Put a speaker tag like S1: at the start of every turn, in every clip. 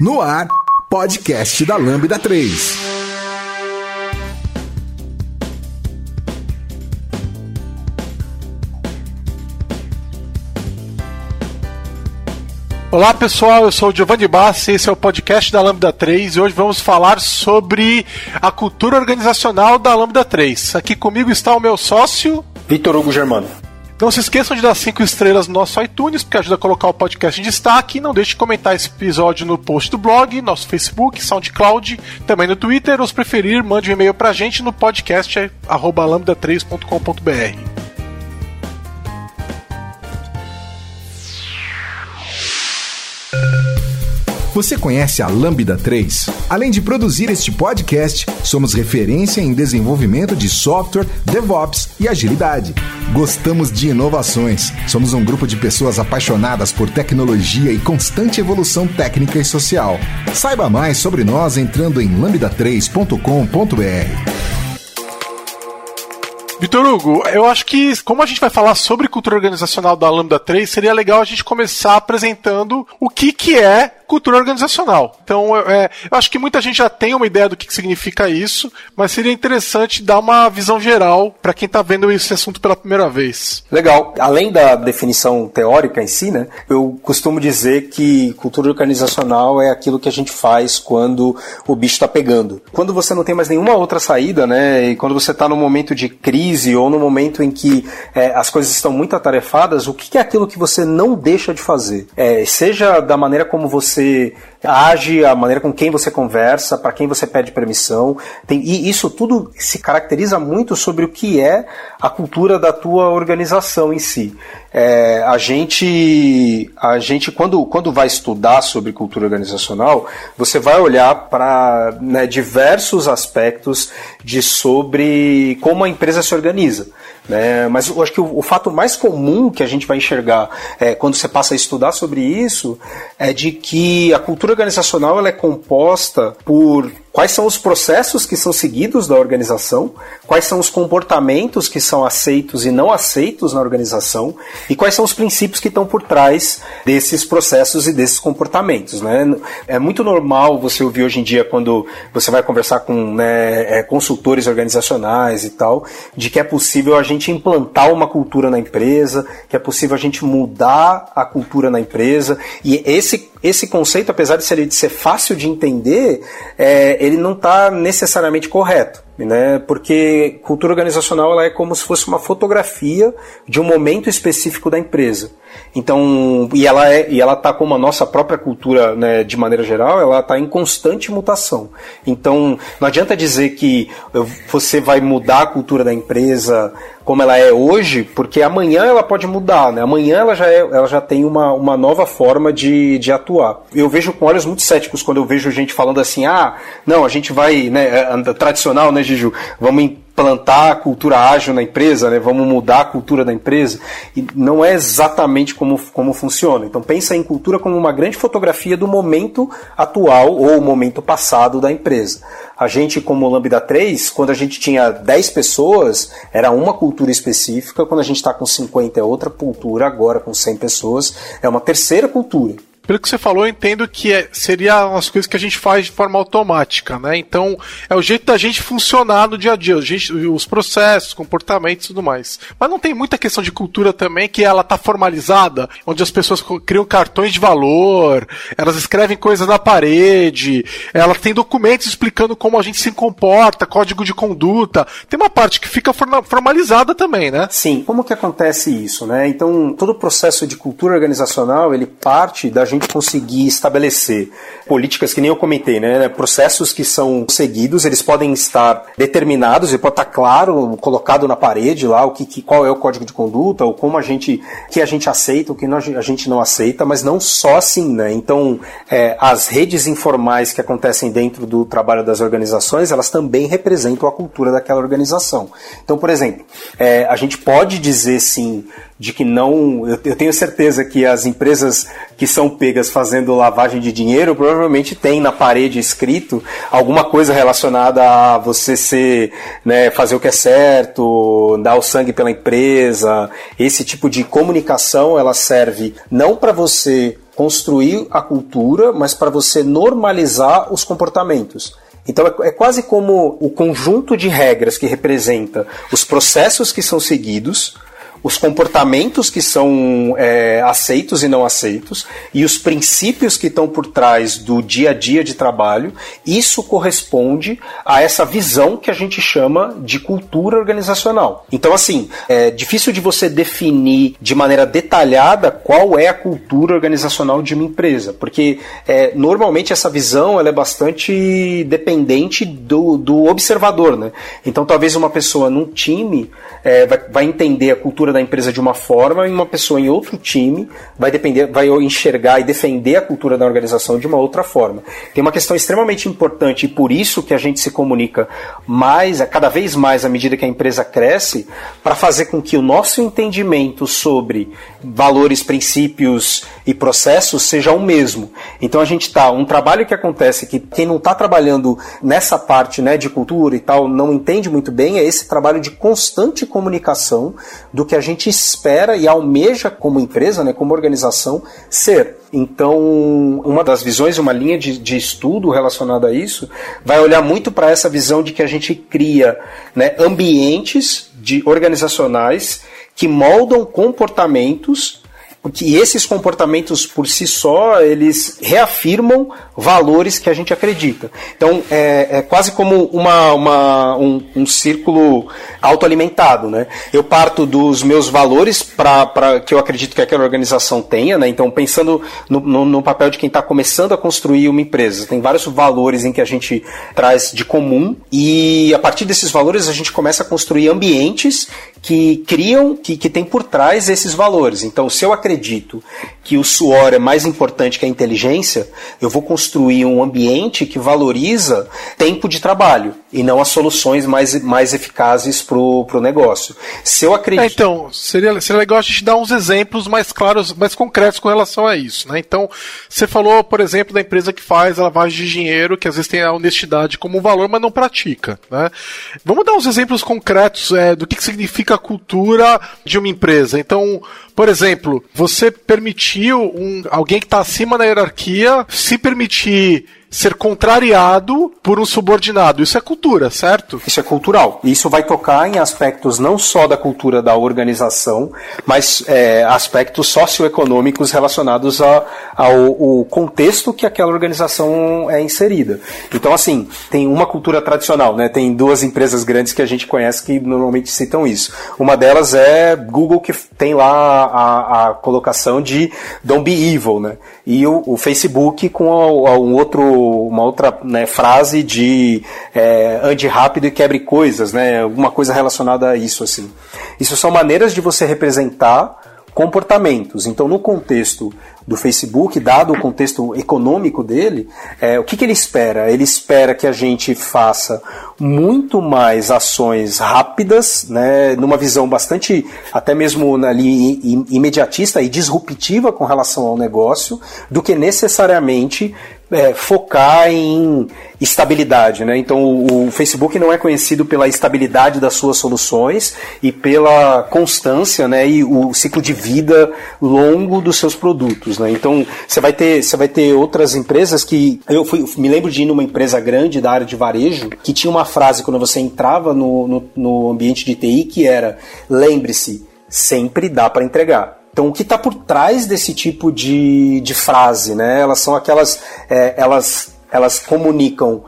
S1: No ar, podcast da Lambda 3.
S2: Olá pessoal, eu sou o Giovanni Bassi, esse é o podcast da Lambda 3 e hoje vamos falar sobre a cultura organizacional da Lambda 3. Aqui comigo está o meu sócio
S3: Vitor Hugo Germano.
S2: Não se esqueçam de dar 5 estrelas no nosso iTunes, porque ajuda a colocar o podcast em destaque. Não deixe de comentar esse episódio no post do blog, nosso Facebook, SoundCloud, também no Twitter, ou se preferir, mande um e-mail pra gente no podcast lambda3.com.br.
S1: Você conhece a Lambda 3? Além de produzir este podcast, somos referência em desenvolvimento de software, DevOps e agilidade. Gostamos de inovações. Somos um grupo de pessoas apaixonadas por tecnologia e constante evolução técnica e social. Saiba mais sobre nós entrando em lambda3.com.br.
S2: Vitor Hugo, eu acho que, como a gente vai falar sobre cultura organizacional da Lambda 3, seria legal a gente começar apresentando o que, que é cultura organizacional. Então, é, eu acho que muita gente já tem uma ideia do que, que significa isso, mas seria interessante dar uma visão geral para quem está vendo esse assunto pela primeira vez.
S3: Legal. Além da definição teórica em si, né, eu costumo dizer que cultura organizacional é aquilo que a gente faz quando o bicho está pegando. Quando você não tem mais nenhuma outra saída, né, e quando você está num momento de crise ou no momento em que é, as coisas estão muito atarefadas, o que é aquilo que você não deixa de fazer? É, seja da maneira como você você age, a maneira com quem você conversa, para quem você pede permissão. Tem, e isso tudo se caracteriza muito sobre o que é a cultura da tua organização em si. É, a gente, a gente quando, quando vai estudar sobre cultura organizacional, você vai olhar para né, diversos aspectos de sobre como a empresa se organiza. Né? Mas eu acho que o, o, fato mais comum que a gente vai enxergar é, quando você passa a estudar sobre isso é de que a cultura organizacional ela é composta por quais são os processos que são seguidos da organização, quais são os comportamentos que são aceitos e não aceitos na organização e quais são os princípios que estão por trás desses processos e desses comportamentos. Né? É muito normal você ouvir hoje em dia quando você vai conversar com né, é, consultores organizacionais e tal, de que é possível a gente implantar uma cultura na empresa, que é possível a gente mudar a cultura na empresa e esse esse conceito, apesar de ser, de ser fácil de entender, é, ele não está necessariamente correto né? Porque cultura organizacional ela é como se fosse uma fotografia de um momento específico da empresa. Então, e ela é e ela tá como a nossa própria cultura, né, de maneira geral, ela está em constante mutação. Então, não adianta dizer que você vai mudar a cultura da empresa como ela é hoje, porque amanhã ela pode mudar, né? Amanhã ela já, é, ela já tem uma, uma nova forma de, de atuar. Eu vejo com olhos muito céticos quando eu vejo gente falando assim, ah, não, a gente vai, né, é, tradicional, né, Giju? Vamos implantar a cultura ágil na empresa, né? Vamos mudar a cultura da empresa. E não é exatamente como, como funciona. Então pensa em cultura como uma grande fotografia do momento atual ou momento passado da empresa. A gente, como Lambda 3, quando a gente tinha 10 pessoas, era uma cultura específica. Quando a gente está com 50 é outra cultura. Agora, com 100 pessoas, é uma terceira cultura
S2: pelo que você falou, eu entendo que é, seria umas coisas que a gente faz de forma automática, né? Então, é o jeito da gente funcionar no dia a dia, gente, os processos, comportamentos e tudo mais. Mas não tem muita questão de cultura também que ela tá formalizada, onde as pessoas criam cartões de valor, elas escrevem coisas na parede, elas têm documentos explicando como a gente se comporta, código de conduta. Tem uma parte que fica formalizada também, né?
S3: Sim. Como que acontece isso, né? Então, todo o processo de cultura organizacional, ele parte da gente conseguir estabelecer políticas que nem eu comentei, né? Processos que são seguidos, eles podem estar determinados, e pode estar claro, colocado na parede lá, o que, que, qual é o código de conduta, ou como a gente, que a gente aceita, o que a gente não aceita, mas não só assim, né? Então, é, as redes informais que acontecem dentro do trabalho das organizações, elas também representam a cultura daquela organização. Então, por exemplo, é, a gente pode dizer sim de que não. Eu, eu, tenho certeza que as empresas que são pegas fazendo lavagem de dinheiro provavelmente tem na parede escrito alguma coisa relacionada a você ser, né, fazer o que é certo, dar o sangue pela empresa. Esse tipo de comunicação ela serve não para você construir a cultura, mas para você normalizar os comportamentos. Então é, é, quase como o conjunto de regras que representa os processos que são seguidos, os comportamentos que são é, aceitos e não aceitos e os princípios que estão por trás do dia a dia de trabalho, isso corresponde a essa visão que a gente chama de cultura organizacional. Então, assim, é difícil de você definir de maneira detalhada qual é a cultura organizacional de uma empresa, porque é, normalmente essa visão ela é bastante dependente do, do observador, né? Então, talvez uma pessoa num time é, vai, vai entender a cultura da empresa de uma forma e uma pessoa em outro time vai depender, vai enxergar e defender a cultura da organização de uma outra forma. Tem uma questão extremamente importante e por isso que a gente se comunica mais, cada vez mais à medida que a empresa cresce, para fazer com que o nosso entendimento sobre valores, princípios e processos seja o mesmo. Então a gente está um trabalho que acontece que quem não está trabalhando nessa parte, né, de cultura e tal, não entende muito bem é esse trabalho de constante comunicação do que a gente espera e almeja como empresa, né, como organização, ser. Então, uma das visões, uma linha de, de estudo relacionada a isso, vai olhar muito para essa visão de que a gente cria né, ambientes de organizacionais que moldam comportamentos porque esses comportamentos por si só eles reafirmam valores que a gente acredita. Então é, é quase como uma, uma um, um, círculo autoalimentado, né? Eu parto dos meus valores para que eu acredito que aquela organização tenha, né? Então pensando no, no, no papel de quem está começando a construir uma empresa, tem vários valores em que a gente traz de comum e a partir desses valores a gente começa a construir ambientes que criam, que, que tem por trás esses valores. Então se eu acredito acredito que o suor é mais importante que a inteligência, eu vou construir um ambiente que valoriza tempo de trabalho e não as soluções mais, mais eficazes para o negócio. Se eu acredito.
S2: É, então, seria, seria legal a gente dar uns exemplos mais claros, mais concretos com relação a isso. Né? Então, você falou, por exemplo, da empresa que faz a lavagem de dinheiro, que às vezes tem a honestidade como valor, mas não pratica. Né? Vamos dar uns exemplos concretos é, do que, que significa a cultura de uma empresa. Então, por exemplo, você permitiu um, alguém que está acima na hierarquia se permitir ser contrariado por um subordinado. Isso é cultura, certo?
S3: Isso é cultural. Isso vai tocar em aspectos não só da cultura da organização, mas é, aspectos socioeconômicos relacionados a, ao, contexto que aquela organização é inserida. Então, assim, tem uma cultura tradicional, né? Tem duas empresas grandes que a gente conhece que normalmente citam isso. Uma delas é Google, que tem lá a, a colocação de Don't be evil, né? E o, o Facebook com a, a um outro uma outra né, frase de é, ande rápido e quebre coisas, né? Alguma coisa relacionada a isso assim. Isso são maneiras de você representar comportamentos. Então, no contexto do Facebook, dado o contexto econômico dele, é, o que, que ele espera? Ele espera que a gente faça muito mais ações rápidas, né, numa visão bastante, até mesmo ali, imediatista e disruptiva com relação ao negócio, do que necessariamente é, focar em estabilidade, né? Então o, o, Facebook não é conhecido pela estabilidade das suas soluções e pela constância, né? E o ciclo de vida longo dos seus produtos, né? Então você vai ter você vai ter outras empresas que eu fui, me lembro de ir numa empresa grande da área de varejo que tinha uma frase quando você entrava no, no, no ambiente de TI que era lembre-se sempre dá para entregar. Então, o que está por trás desse tipo de, de frase, né? Elas são aquelas, é, elas, elas comunicam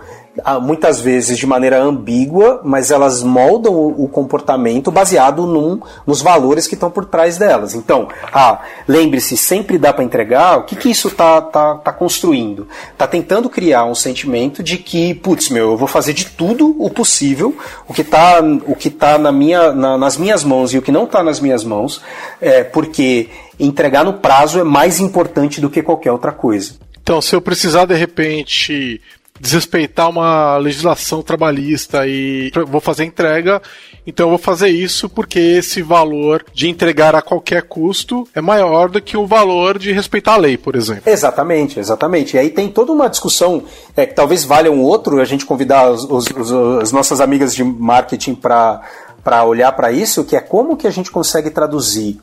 S3: muitas vezes de maneira ambígua, mas elas moldam o comportamento baseado num, nos valores que estão por trás delas. Então, ah, lembre-se, sempre dá para entregar. O que, que isso está tá, tá construindo? Está tentando criar um sentimento de que, putz, meu, eu vou fazer de tudo o possível, o que está o que tá na minha, na, nas minhas mãos e o que não está nas minhas mãos, é, porque entregar no prazo é mais importante do que qualquer outra coisa.
S2: Então, se eu precisar de repente desrespeitar uma legislação trabalhista e vou fazer entrega, então eu vou fazer isso porque esse valor de entregar a qualquer custo é maior do que o valor de respeitar a lei, por exemplo.
S3: Exatamente, exatamente. E aí tem toda uma discussão é, que talvez valha um outro, a gente convidar os, os, os, as nossas amigas de marketing para olhar para isso, que é como que a gente consegue traduzir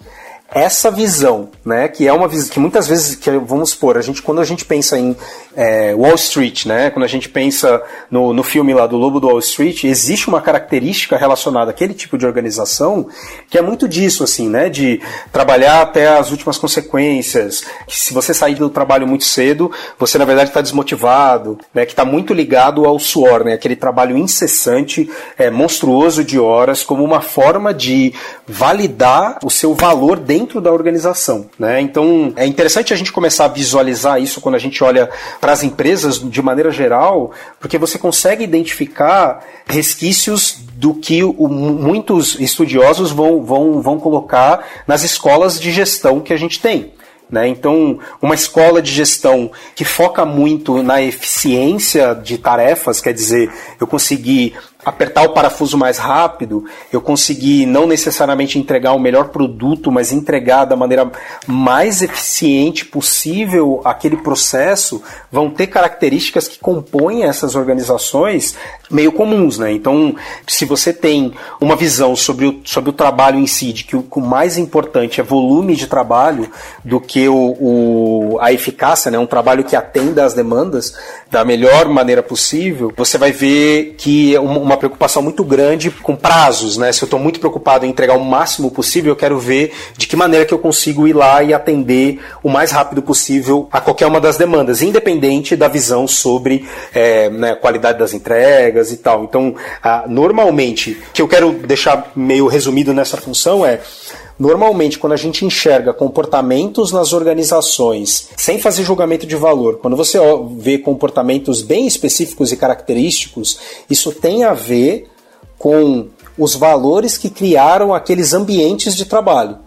S3: essa visão, né, que é uma visão que muitas vezes, que vamos supor, a gente, quando a gente pensa em é, Wall Street, né, quando a gente pensa no, no filme lá do Lobo do Wall Street, existe uma característica relacionada àquele tipo de organização que é muito disso, assim, né, de trabalhar até as últimas consequências, que se você sair do trabalho muito cedo, você na verdade está desmotivado, né, que está muito ligado ao suor, né, aquele trabalho incessante, é, monstruoso de horas, como uma forma de validar o seu valor dentro dentro da organização. Né? Então é interessante a gente começar a visualizar isso quando a gente olha para as empresas de maneira geral, porque você consegue identificar resquícios do que o, muitos estudiosos vão, vão, vão colocar nas escolas de gestão que a gente tem. Né? Então, uma escola de gestão que foca muito na eficiência de tarefas, quer dizer, eu conseguir apertar o parafuso mais rápido, eu conseguir não necessariamente entregar o melhor produto, mas entregar da maneira mais eficiente possível aquele processo, vão ter características que compõem essas organizações meio comuns, né? Então, se você tem uma visão sobre o, sobre o trabalho em si, de que o, o mais importante é volume de trabalho do que o, o, a eficácia, né? Um trabalho que atenda às demandas da melhor maneira possível, você vai ver que uma, uma preocupação muito grande com prazos, né? Se eu estou muito preocupado em entregar o máximo possível, eu quero ver de que maneira que eu consigo ir lá e atender o mais rápido possível a qualquer uma das demandas, independente da visão sobre é, né, qualidade das entregas e tal. Então, normalmente, o que eu quero deixar meio resumido nessa função é Normalmente, quando a gente enxerga comportamentos nas organizações, sem fazer julgamento de valor, quando você vê comportamentos bem específicos e característicos, isso tem a ver com os valores que criaram aqueles ambientes de trabalho.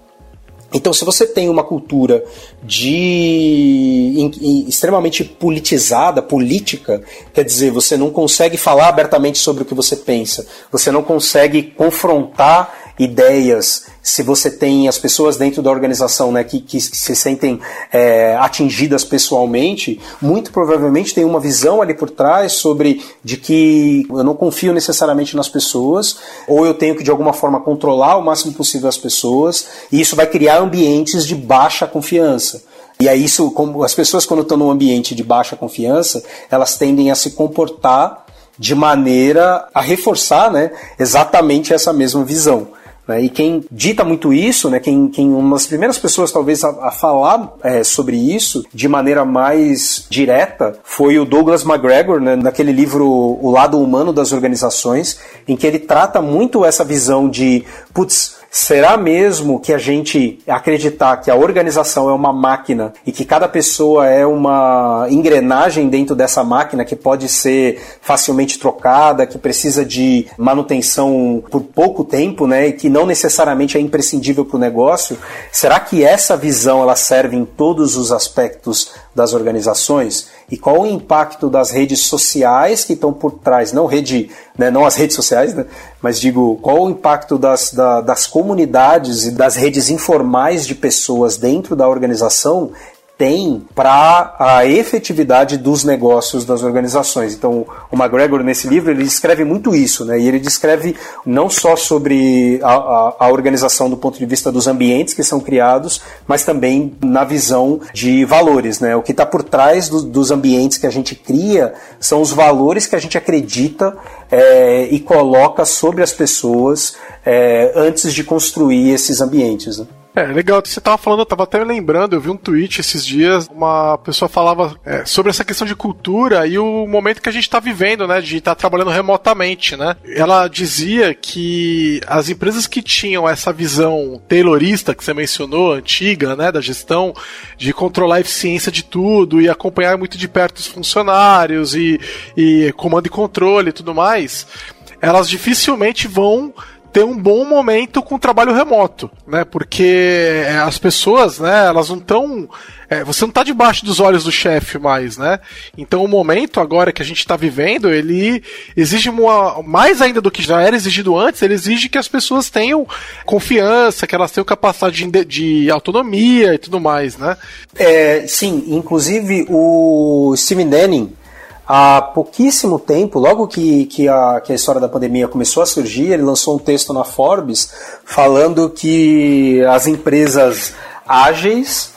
S3: Então, se você tem uma cultura de extremamente politizada, política, quer dizer, você não consegue falar abertamente sobre o que você pensa, você não consegue confrontar ideias, se você tem as pessoas dentro da organização né, que, que, se sentem é, atingidas pessoalmente, muito provavelmente tem uma visão ali por trás sobre de que eu não confio necessariamente nas pessoas, ou eu tenho que de alguma forma controlar o máximo possível as pessoas, e isso vai criar ambientes de baixa confiança. E aí isso, como as pessoas quando estão num ambiente de baixa confiança, elas tendem a se comportar de maneira a reforçar né, exatamente essa mesma visão. Né? E quem dita muito isso, né, quem, quem uma das primeiras pessoas talvez a, a falar é, sobre isso de maneira mais direta foi o Douglas McGregor, né, naquele livro O Lado Humano das Organizações, em que ele trata muito essa visão de, putz, Será mesmo que a gente acreditar que a organização é uma máquina e que cada pessoa é uma engrenagem dentro dessa máquina que pode ser facilmente trocada, que precisa de manutenção por pouco tempo, né, e que não necessariamente é imprescindível para o negócio? Será que essa visão ela serve em todos os aspectos das organizações? E qual o impacto das redes sociais que estão por trás, não rede, né, não as redes sociais, né, mas digo, qual o impacto das, da, das comunidades e das redes informais de pessoas dentro da organização tem para a efetividade dos negócios das organizações. Então, o McGregor, nesse livro, ele descreve muito isso, né? E ele descreve não só sobre a, a, a organização do ponto de vista dos ambientes que são criados, mas também na visão de valores, né? O que está por trás do, dos ambientes que a gente cria são os valores que a gente acredita é, e coloca sobre as pessoas é, antes de construir esses ambientes. Né?
S2: É, legal. Você tava falando, eu tava até lembrando, eu vi um tweet esses dias, uma pessoa falava é, sobre essa questão de cultura e o momento que a gente tá vivendo, né, de estar tá trabalhando remotamente, né? Ela dizia que as empresas que tinham essa visão taylorista que você mencionou, antiga, né, da gestão, de controlar a eficiência de tudo e acompanhar muito de perto os funcionários e, e comando e controle e tudo mais, elas dificilmente vão ter um bom momento com o trabalho remoto, né? Porque é, as pessoas, né, elas não estão. É, você não está debaixo dos olhos do chefe mais, né? Então o momento agora que a gente está vivendo, ele exige uma, mais ainda do que já era exigido antes, ele exige que as pessoas tenham confiança, que elas tenham capacidade de, de autonomia e tudo mais, né?
S3: É, sim, inclusive o Steve Denning há pouquíssimo tempo, logo que, que, a, que a história da pandemia começou a surgir, ele lançou um texto na Forbes falando que as empresas ágeis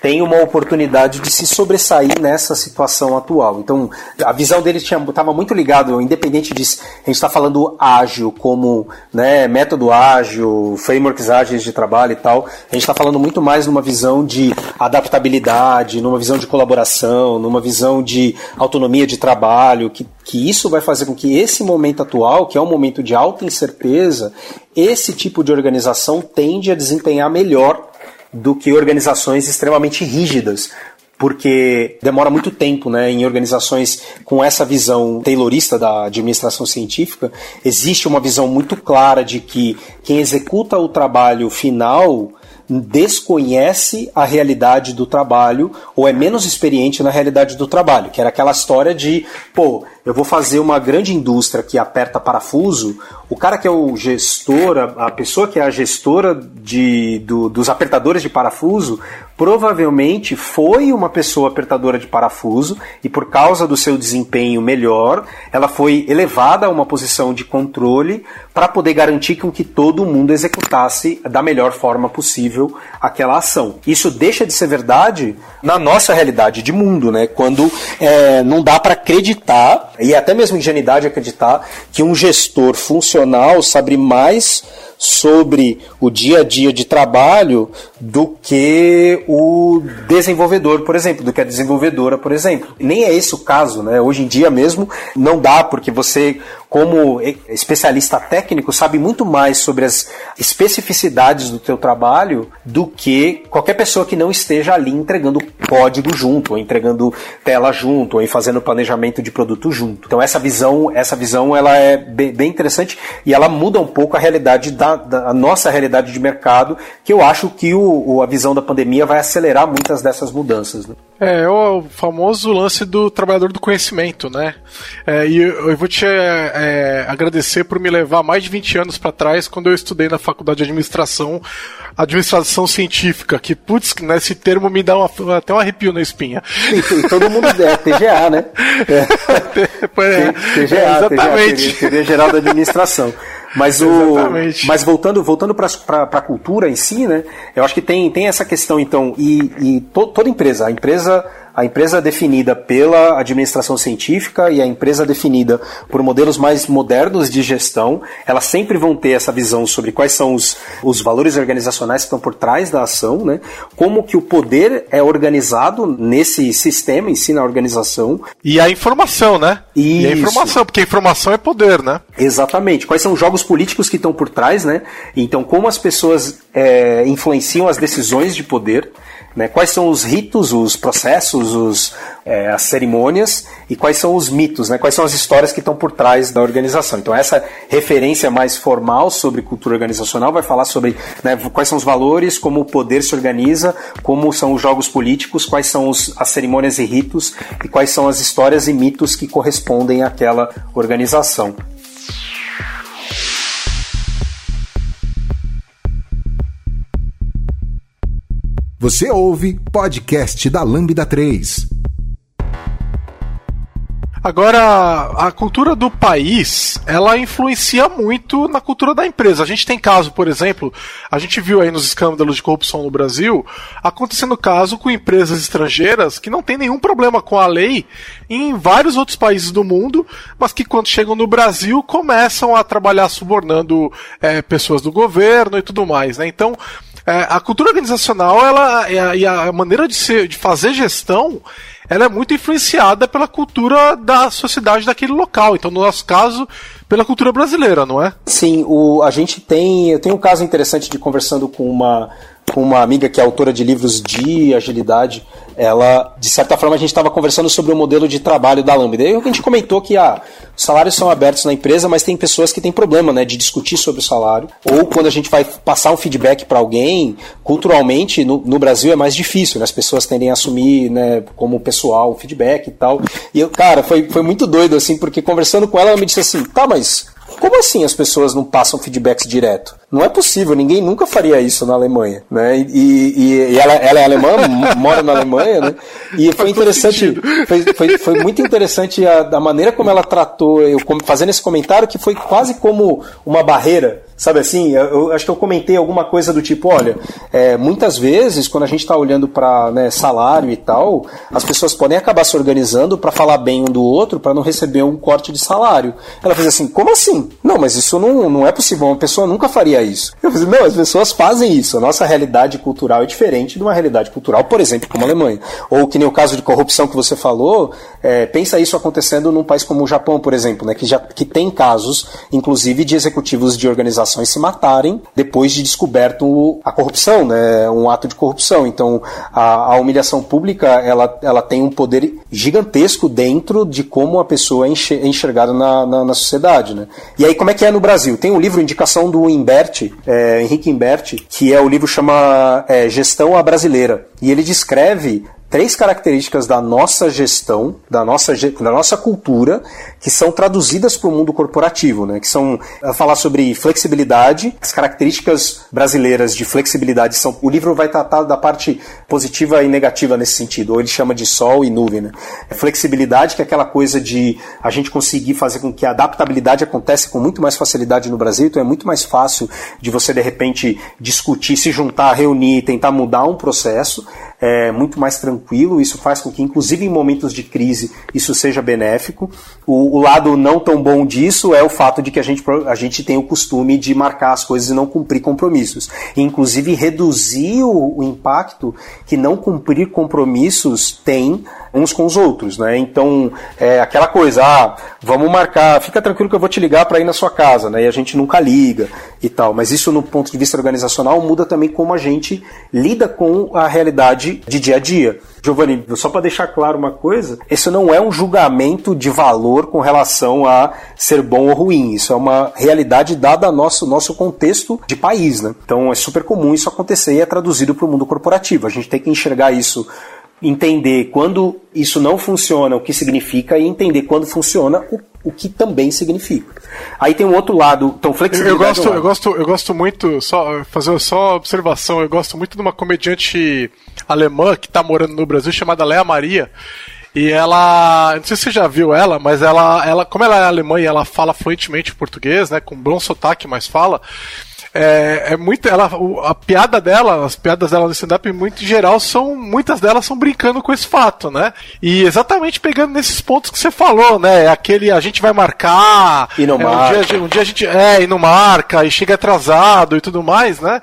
S3: tem uma oportunidade de se sobressair nessa situação atual. Então, a visão dele estava muito ligado, independente de a gente está falando ágil como né, método ágil, frameworks ágeis de trabalho e tal, a gente está falando muito mais numa visão de adaptabilidade, numa visão de colaboração, numa visão de autonomia de trabalho, que, que isso vai fazer com que esse momento atual, que é um momento de alta incerteza, esse tipo de organização tende a desempenhar melhor do que organizações extremamente rígidas, porque demora muito tempo, né, em organizações com essa visão taylorista da administração científica, existe uma visão muito clara de que quem executa o trabalho final desconhece a realidade do trabalho ou é menos experiente na realidade do trabalho, que era aquela história de, pô, eu vou fazer uma grande indústria que aperta parafuso, o cara que é o gestor, a, pessoa que é a gestora de, do, dos apertadores de parafuso, provavelmente foi uma pessoa apertadora de parafuso e por causa do seu desempenho melhor, ela foi elevada a uma posição de controle para poder garantir com que todo mundo executasse da melhor forma possível aquela ação. Isso deixa de ser verdade na nossa realidade de mundo, né? Quando é, não dá para acreditar e até mesmo ingenuidade acreditar que um gestor funcional sabe mais sobre o dia a dia de trabalho do que o desenvolvedor, por exemplo, do que a desenvolvedora, por exemplo. Nem é esse o caso, né? Hoje em dia mesmo não dá, porque você, como especialista técnico, sabe muito mais sobre as especificidades do teu trabalho do que qualquer pessoa que não esteja ali entregando código junto, ou entregando tela junto, ou fazendo planejamento de produto junto. Então essa visão, essa visão ela é bem interessante e ela muda um pouco a realidade da da, nossa realidade de mercado, que eu acho que o, a visão da pandemia vai acelerar muitas dessas mudanças. Né?
S2: É, é o famoso lance do trabalhador do conhecimento, né? É, e eu, eu, vou te é, é agradecer por me levar mais de 20 anos para trás, quando eu estudei na faculdade de administração, administração científica, que, putz, nesse termo me dá uma, até um arrepio na espinha.
S3: E, e todo mundo é TGA, né? É. TGA, é, exatamente. TGA, teoria geral da administração. Mas, o, mas voltando, voltando para a cultura em si, né? Eu acho que tem, tem essa questão, então, e, e to, toda empresa, a empresa a empresa definida pela administração científica e a empresa definida por modelos mais modernos de gestão, elas sempre vão ter essa visão sobre quais são os, os valores organizacionais que estão por trás da ação, né? como que o poder é organizado nesse sistema em si, na organização.
S2: E a informação, né? Isso. E a informação, porque a informação é poder, né?
S3: Exatamente. Quais são os jogos políticos que estão por trás, né? Então, como as pessoas é, influenciam as decisões de poder, né? Quais são os ritos, os processos, os, é, as cerimônias e quais são os mitos, né? quais são as histórias que estão por trás da organização. Então, essa referência mais formal sobre cultura organizacional vai falar sobre né, quais são os valores, como o poder se organiza, como são os jogos políticos, quais são os, as cerimônias e ritos e quais são as histórias e mitos que correspondem àquela organização.
S1: Você ouve podcast da Lambda 3.
S2: Agora, a cultura do país, ela influencia muito na cultura da empresa. A gente tem caso, por exemplo, a gente viu aí nos escândalos de corrupção no Brasil, acontecendo caso com empresas estrangeiras que não tem nenhum problema com a lei em vários outros países do mundo, mas que quando chegam no Brasil começam a trabalhar subornando é, pessoas do governo e tudo mais, né? Então, é, a cultura organizacional ela, e a, a maneira de, ser, de fazer gestão ela é muito influenciada pela cultura da sociedade daquele local. Então, no nosso caso, pela cultura brasileira, não é?
S3: Sim, o, a gente tem. Eu tenho um caso interessante de conversando com uma com uma amiga que é autora de livros de agilidade, ela, de certa forma, a gente estava conversando sobre o modelo de trabalho da Lambda. E a gente comentou que ah, os salários são abertos na empresa, mas tem pessoas que têm problema né, de discutir sobre o salário. Ou quando a gente vai passar um feedback para alguém, culturalmente, no, no, Brasil é mais difícil, né? as pessoas tendem a assumir né, como pessoal o feedback e tal. E, eu, cara, foi, foi muito doido, assim, porque conversando com ela, ela me disse assim: tá, mas como assim as pessoas não passam feedbacks direto? Não é possível, ninguém nunca faria isso na Alemanha, né? E, e, e ela, ela, é alemã, mora na Alemanha, né? E foi interessante, foi, foi, foi, muito interessante a, a maneira como ela tratou, eu fazendo esse comentário que foi quase como uma barreira Sabe assim, eu, eu, acho que eu comentei alguma coisa do tipo, olha, é, muitas vezes quando a gente está olhando para né, salário e tal, as pessoas podem acabar se organizando para falar bem um do outro para não receber um corte de salário. Ela fez assim, como assim? Não, mas isso não, não é possível, uma pessoa nunca faria isso. Eu falei, não, as pessoas fazem isso. A nossa realidade cultural é diferente de uma realidade cultural, por exemplo, como a Alemanha. Ou que nem o caso de corrupção que você falou, é, pensa isso acontecendo num país como o Japão, por exemplo, né, que, já, que tem casos, inclusive, de executivos de organizações organizações se matarem depois de descoberto a corrupção, né, um ato de corrupção. Então, a, a humilhação pública ela, ela tem um poder gigantesco dentro de como a pessoa é, enxergada na, na, na, sociedade. Né? E aí, como é que é no Brasil? Tem um livro, indicação do Imberti, é, Henrique Imberti, que é o livro chama é, Gestão à Brasileira. E ele descreve três características da nossa gestão, da nossa, da nossa cultura, que são traduzidas para o mundo corporativo, né? que são falar sobre flexibilidade, as características brasileiras de flexibilidade são. O livro vai tratar da parte positiva e negativa nesse sentido, ou ele chama de sol e nuvem. Né? Flexibilidade, que é aquela coisa de a gente conseguir fazer com que a adaptabilidade aconteça com muito mais facilidade no Brasil, então é muito mais fácil de você de repente discutir, se juntar, reunir, tentar mudar um processo é, muito mais tranquilo. Isso faz com que, inclusive em momentos de crise, isso seja benéfico. O, o, lado não tão bom disso é o fato de que a gente, a gente tem o costume de marcar as coisas e não cumprir compromissos. Inclusive, reduzir o, o impacto que não cumprir compromissos tem uns com os outros, né? Então, é aquela coisa, ah, vamos marcar, fica tranquilo que eu vou te ligar para ir na sua casa, né? E a gente nunca liga e tal. Mas isso, no ponto de vista organizacional, muda também como a gente lida com a realidade de dia a dia. Giovanni, só para deixar claro uma coisa, isso não é um julgamento de valor com relação a ser bom ou ruim. Isso é uma realidade dada ao nosso, nosso contexto de país, né? Então é super comum isso acontecer e é traduzido para o mundo corporativo. A gente tem que enxergar isso entender quando isso não funciona, o que significa, e entender quando funciona, o, o que também significa. Aí tem um outro lado, então flexibilidade.
S2: Eu gosto, eu gosto, eu gosto muito, só fazer só observação, eu gosto muito de uma comediante alemã que está morando no Brasil chamada Léa Maria. E ela, não sei se você já viu ela, mas ela, ela como ela é alemã e ela fala fluentemente português, né, com bom sotaque, mas fala, é, é muito. Ela, a piada dela, as piadas dela no stand-up, muito em geral, são. Muitas delas são brincando com esse fato, né? E exatamente pegando nesses pontos que você falou, né? Aquele a gente vai marcar.
S3: E não
S2: é,
S3: marca.
S2: Um dia, um dia a gente. É, e não marca, e chega atrasado e tudo mais, né?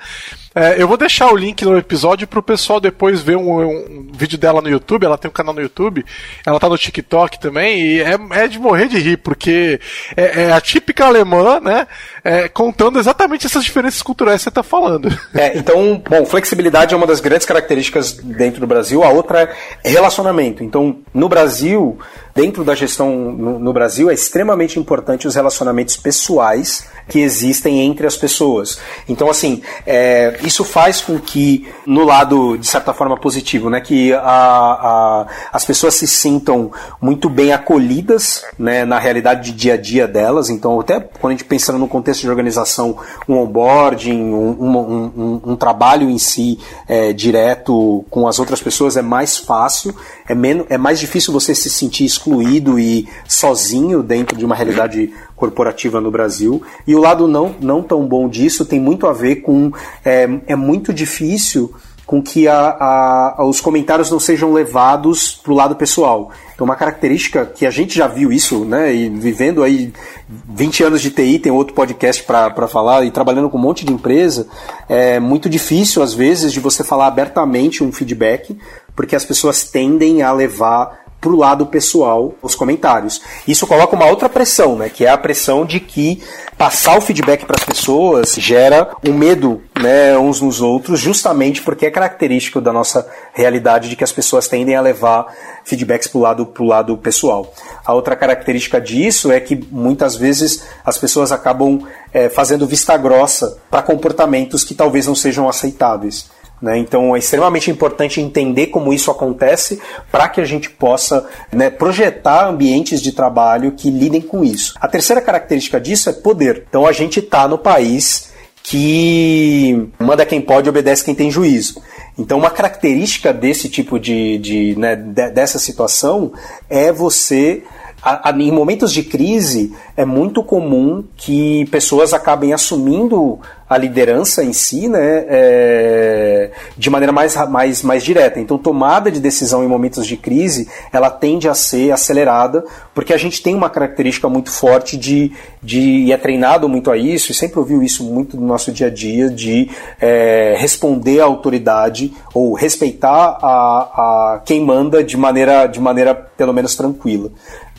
S2: É, eu vou deixar o link no episódio pro pessoal depois ver um, um, vídeo dela no YouTube. Ela tem um canal no YouTube, ela tá no TikTok também, e é, é de morrer de rir, porque é, é a típica alemã, né? É, contando exatamente essas diferenças culturais que você tá falando.
S3: É, então, bom, flexibilidade é uma das grandes características dentro do Brasil, a outra é relacionamento. Então, no Brasil, dentro da gestão no, no Brasil, é extremamente importante os relacionamentos pessoais que existem entre as pessoas. Então, assim, é, isso faz com que, no lado, de certa forma, positivo, né, que a, a, as pessoas se sintam muito bem acolhidas né, na realidade de dia a dia delas. Então, até quando a gente pensa no contexto de organização, um onboarding, um, um, um, um trabalho em si é, direto com as outras pessoas é mais fácil, é, menos, é mais difícil você se sentir excluído e sozinho dentro de uma realidade corporativa no Brasil. E o lado não, não tão bom disso tem muito a ver com. É, é muito difícil com que a, a, os comentários não sejam levados para o lado pessoal. Então, uma característica que a gente já viu isso, né, e vivendo aí 20 anos de TI, tem outro podcast para falar, e trabalhando com um monte de empresa, é muito difícil, às vezes, de você falar abertamente um feedback, porque as pessoas tendem a levar pro lado pessoal os comentários. Isso coloca uma outra pressão, né, que é a pressão de que passar o feedback para as pessoas gera um medo, né, uns nos outros, justamente porque é característico da nossa realidade de que as pessoas tendem a levar feedbacks pro lado pro lado pessoal. A outra característica disso é que muitas vezes as pessoas acabam é, fazendo vista grossa para comportamentos que talvez não sejam aceitáveis. Né? Então é extremamente importante entender como isso acontece para que a gente possa né, projetar ambientes de trabalho que lidem com isso. A terceira característica disso é poder. Então a gente está no país que manda quem pode, obedece quem tem juízo. Então, uma característica desse tipo de, de né, dessa situação é você a, a, em momentos de crise, é muito comum que pessoas acabem assumindo a liderança em si, né, é, de maneira mais, mais, mais direta. Então, tomada de decisão em momentos de crise, ela tende a ser acelerada, porque a gente tem uma característica muito forte de, de e é treinado muito a isso, e sempre ouviu isso muito no nosso dia a dia, de é, responder à autoridade ou respeitar a, a quem manda de maneira, de maneira pelo menos tranquila.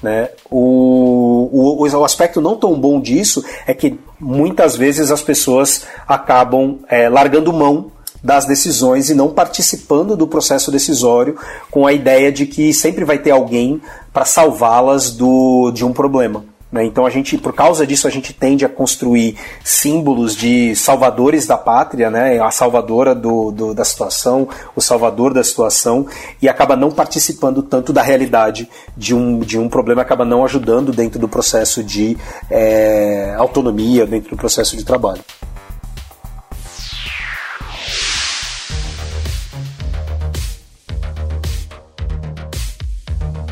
S3: Né? O, o, o aspecto não tão bom disso é que muitas vezes as pessoas acabam é, largando mão das decisões e não participando do processo decisório com a ideia de que sempre vai ter alguém para salvá-las de um problema. Né? Então a gente, por causa disso, a gente tende a construir símbolos de salvadores da pátria, né? a salvadora do, do, da situação, o salvador da situação, e acaba não participando tanto da realidade de um, de um problema, acaba não ajudando dentro do processo de é, autonomia, dentro do processo de trabalho.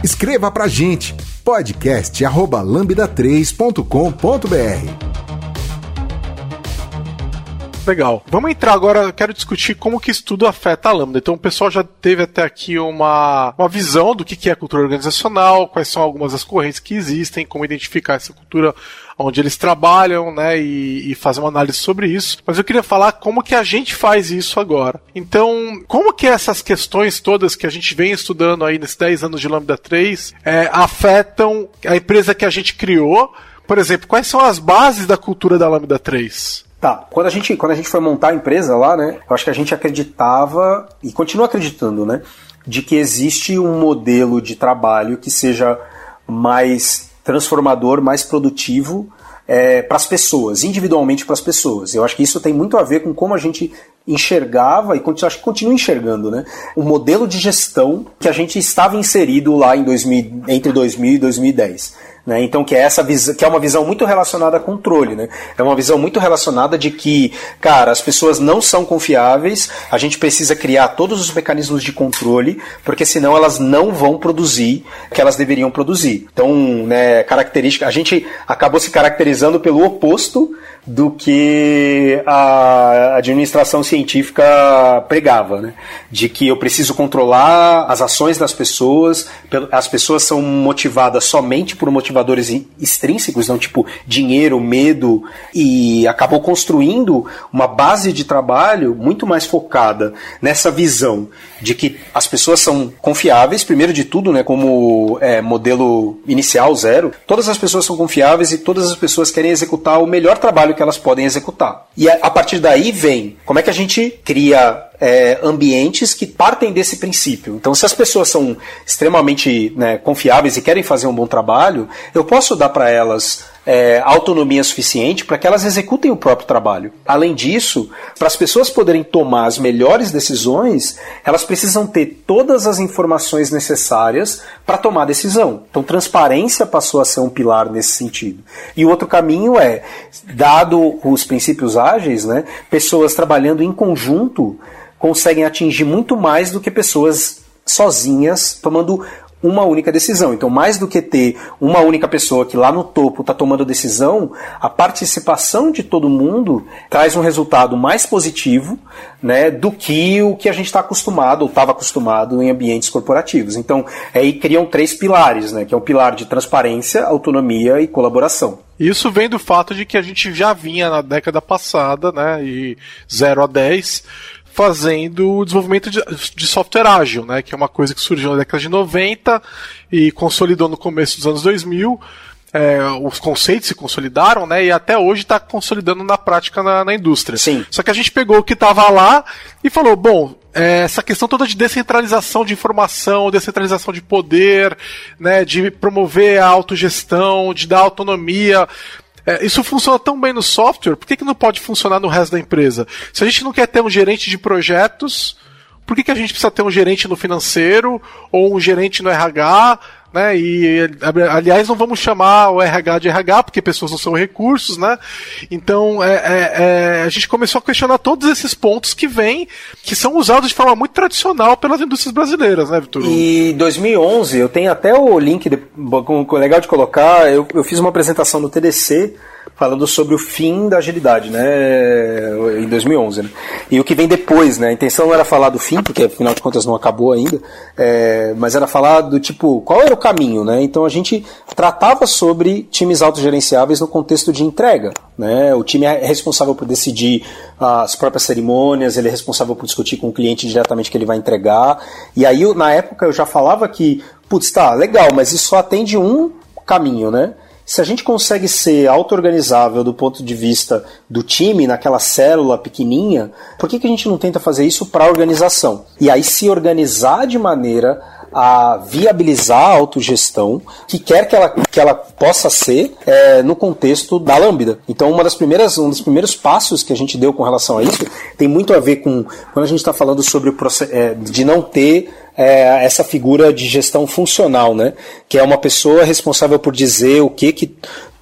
S1: Escreva pra gente podcast@lambda3.com.br.
S2: Legal. Vamos entrar agora, quero discutir como que isso tudo afeta a Lambda. Então o pessoal já teve até aqui uma, uma visão do que, é cultura organizacional, quais são algumas das correntes que existem, como identificar essa cultura onde eles trabalham, né, e, e, fazer uma análise sobre isso. Mas eu queria falar como que a gente faz isso agora. Então, como que essas questões todas que a gente vem estudando aí nesses 10 anos de Lambda 3 é, afetam a empresa que a gente criou? Por exemplo, quais são as bases da cultura da Lambda 3?
S3: Tá, quando a gente, quando a gente foi montar a empresa lá, né, eu acho que a gente acreditava e continua acreditando, né, de que existe um modelo de trabalho que seja mais transformador, mais produtivo é, para as pessoas, individualmente para as pessoas. Eu acho que isso tem muito a ver com como a gente enxergava e acho que continua enxergando, né? O modelo de gestão que a gente estava inserido lá em 2000, entre 2000 e 2010. Né? Então, que é essa visão, que é uma visão muito relacionada a controle, né? É uma visão muito relacionada de que, cara, as pessoas não são confiáveis, a gente precisa criar todos os mecanismos de controle, porque senão elas não vão produzir o que elas deveriam produzir. Então, né, característica, a gente acabou se caracterizando pelo oposto do que a administração científica pregava, né? De que eu preciso controlar as ações das pessoas, as pessoas são motivadas somente por motivadores extrínsecos, não tipo dinheiro, medo, e acabou construindo uma base de trabalho muito mais focada nessa visão de que as pessoas são confiáveis, primeiro de tudo, né, como é, modelo inicial zero, todas as pessoas são confiáveis e todas as pessoas querem executar o melhor trabalho que elas podem executar. E a partir daí vem como é que a gente cria é, ambientes que partem desse princípio. Então, se as pessoas são extremamente né, confiáveis e querem fazer um bom trabalho, eu posso dar para elas é, autonomia suficiente para que elas executem o próprio trabalho. Além disso, para as pessoas poderem tomar as melhores decisões, elas precisam ter todas as informações necessárias para tomar decisão. Então, transparência passou a ser um pilar nesse sentido. E o outro caminho é, dado os princípios ágeis, né, pessoas trabalhando em conjunto conseguem atingir muito mais do que pessoas sozinhas tomando uma única decisão. Então, mais do que ter uma única pessoa que lá no topo está tomando decisão, a participação de todo mundo traz um resultado mais positivo né, do que o que a gente está acostumado ou estava acostumado em ambientes corporativos. Então, aí criam três pilares, né, que é um pilar de transparência, autonomia e colaboração.
S2: Isso vem do fato de que a gente já vinha na década passada, né, e 0 a 10, fazendo o desenvolvimento de, de, software ágil, né, que é uma coisa que surgiu na década de 90 e consolidou no começo dos anos 2000. É, os conceitos se consolidaram, né, e até hoje está consolidando na prática na, na, indústria.
S3: Sim.
S2: Só que a gente pegou o que estava lá e falou, bom, é, essa questão toda de descentralização de informação, descentralização de poder, né, de promover a autogestão, de dar autonomia, é, isso funciona tão bem no software, por que, que não pode funcionar no resto da empresa? Se a gente não quer ter um gerente de projetos, por que, que a gente precisa ter um gerente no financeiro ou um gerente no RH? Né? E aliás, não vamos chamar o RH de RH, porque pessoas não são recursos, né? Então é, é, é, a gente começou a questionar todos esses pontos que vêm, que são usados de forma muito tradicional pelas indústrias brasileiras, né, Vitor?
S3: E 2011, eu tenho até o link, de, legal de colocar, eu, eu fiz uma apresentação no TDC falando sobre o fim da agilidade, né, em 2011. Né? E o que vem depois, né? A intenção não era falar do fim, porque afinal de contas não acabou ainda, é, mas era falar do tipo, qual era o caminho, né? Então a gente tratava sobre times autogerenciáveis no contexto de entrega, né? O time é responsável por decidir as próprias cerimônias, ele é responsável por discutir com o cliente diretamente que ele vai entregar. E aí, na época, eu já falava que, putz, tá, legal, mas isso só atende um caminho, né? Se a gente consegue ser auto-organizável do ponto de vista do time, naquela célula pequenininha, por que, que a gente não tenta fazer isso para a organização? E aí se organizar de maneira a viabilizar a autogestão que quer que ela, que ela possa ser é, no contexto da Lambda. Então, uma das primeiras, um dos primeiros passos que a gente deu com relação a isso tem muito a ver com quando a gente está falando sobre é, de não ter é, essa figura de gestão funcional, né? Que é uma pessoa responsável por dizer o que que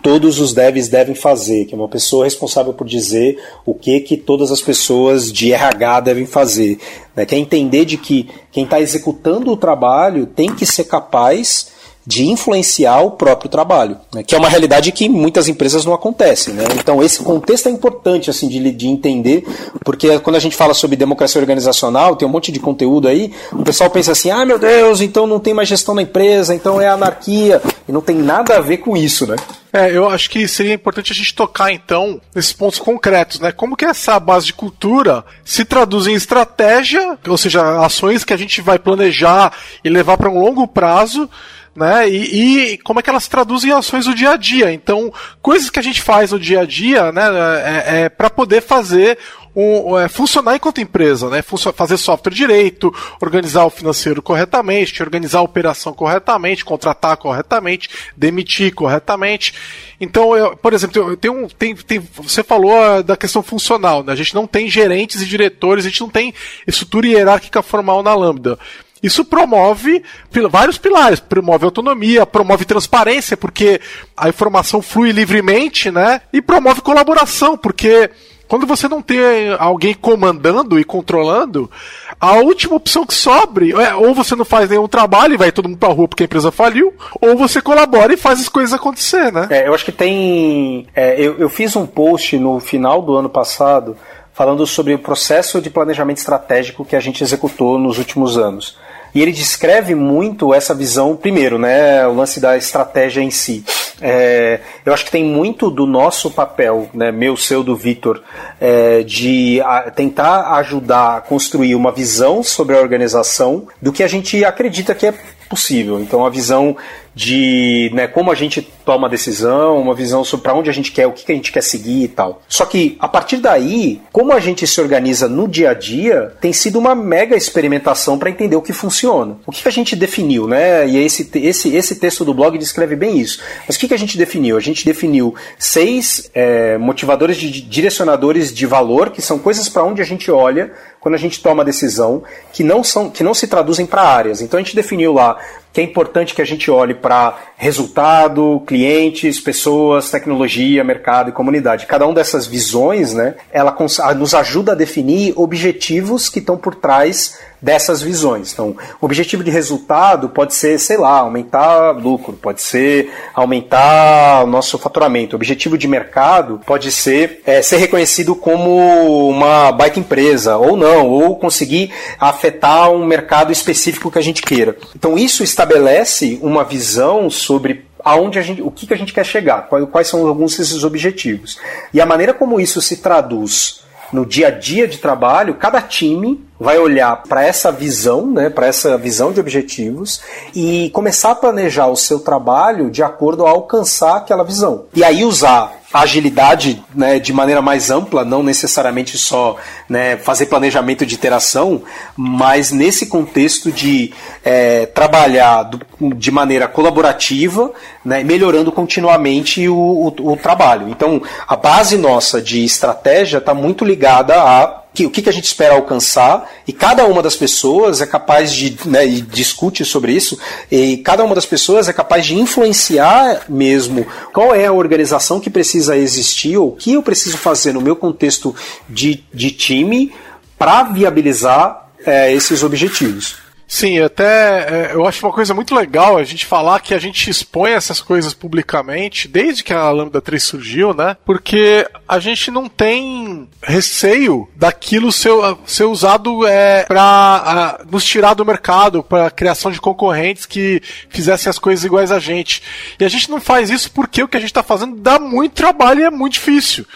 S3: todos os devs devem fazer, que é uma pessoa responsável por dizer o que que todas as pessoas de RH devem fazer, né? Que é entender de que quem está executando o trabalho tem que ser capaz de influenciar o próprio trabalho, né, que é uma realidade que muitas empresas não acontece. Né? Então esse contexto é importante assim de, de, entender, porque quando a gente fala sobre democracia organizacional, tem um monte de conteúdo aí, o pessoal pensa assim, ah meu Deus, então não tem mais gestão na empresa, então é anarquia, e não tem nada a ver com isso, né?
S2: É, eu acho que seria importante a gente tocar então nesses pontos concretos, né? Como que essa base de cultura se traduz em estratégia, ou seja, ações que a gente vai planejar e levar para um longo prazo né? E, e, como é que elas traduzem em ações do dia a dia. Então, coisas que a gente faz no dia a dia, né, é, é para poder fazer um, é, funcionar enquanto empresa, né? fazer software direito, organizar o financeiro corretamente, organizar a operação corretamente, contratar corretamente, demitir corretamente. Então, eu, por exemplo, tem um, tem, tem, você falou ah, da questão funcional, né? A gente não tem gerentes e diretores, a gente não tem estrutura hierárquica formal na Lambda. Isso promove vários pilares, promove autonomia, promove transparência, porque a informação flui livremente, né? E promove colaboração, porque quando você não tem alguém comandando e controlando, a última opção que sobre é ou você não faz nenhum trabalho e vai todo mundo pra rua porque a empresa faliu, ou você colabora e faz as coisas acontecer, né?
S3: É, eu acho que tem. É, eu, eu fiz um post no final do ano passado falando sobre o processo de planejamento estratégico que a gente executou nos últimos anos. E ele descreve muito essa visão, primeiro, né, o lance da estratégia em si. É, eu acho que tem muito do nosso papel, né, meu, seu, do Vitor, é, de a, tentar ajudar a construir uma visão sobre a organização do que a gente acredita que é possível. Então, a visão de né, como a gente toma decisão, uma visão sobre para onde a gente quer, o que, que a gente quer seguir e tal. Só que a partir daí, como a gente se organiza no dia a dia, tem sido uma mega experimentação para entender o que funciona. O que, que a gente definiu, né? E esse, esse, esse texto do blog descreve bem isso. Mas o que, que a gente definiu? A gente definiu seis é, motivadores de direcionadores de valor, que são coisas para onde a gente olha quando a gente toma decisão, que não são, que não se traduzem para áreas. Então a gente definiu lá que é importante que a gente olhe para resultado, clientes, pessoas, tecnologia, mercado e comunidade. Cada uma dessas visões, né, ela nos ajuda a definir objetivos que estão por trás dessas visões. Então, o objetivo de resultado pode ser, sei lá, aumentar lucro, pode ser aumentar o nosso faturamento. O objetivo de mercado pode ser é, ser reconhecido como uma baita empresa, ou não, ou conseguir afetar um mercado específico que a gente queira. Então, isso estabelece uma visão sobre aonde a gente, o que, que a gente quer chegar, quais são alguns desses objetivos. E a maneira como isso se traduz no dia a dia de trabalho, cada time vai olhar para essa visão, né, para essa visão de objetivos e começar a planejar o seu trabalho de acordo a alcançar aquela visão. E aí usar agilidade né, de maneira mais ampla, não necessariamente só né, fazer planejamento de interação, mas nesse contexto de é, trabalhar do, de maneira colaborativa, né, melhorando continuamente o, o, o trabalho. Então, a base nossa de estratégia está muito ligada a que, o que, que a gente espera alcançar, e cada uma das pessoas é capaz de, né, e discute sobre isso, e cada uma das pessoas é capaz de influenciar mesmo qual é a organização que precisa existir, ou o que eu preciso fazer no meu contexto de, de time para viabilizar é, esses objetivos.
S2: Sim, até é, eu acho uma coisa muito legal a gente falar que a gente expõe essas coisas publicamente desde que a Lambda 3 surgiu, né? Porque a gente não tem receio daquilo ser, ser usado é, para nos tirar do mercado, para criação de concorrentes que fizessem as coisas iguais a gente. E a gente não faz isso porque o que a gente está fazendo dá muito trabalho e é muito difícil.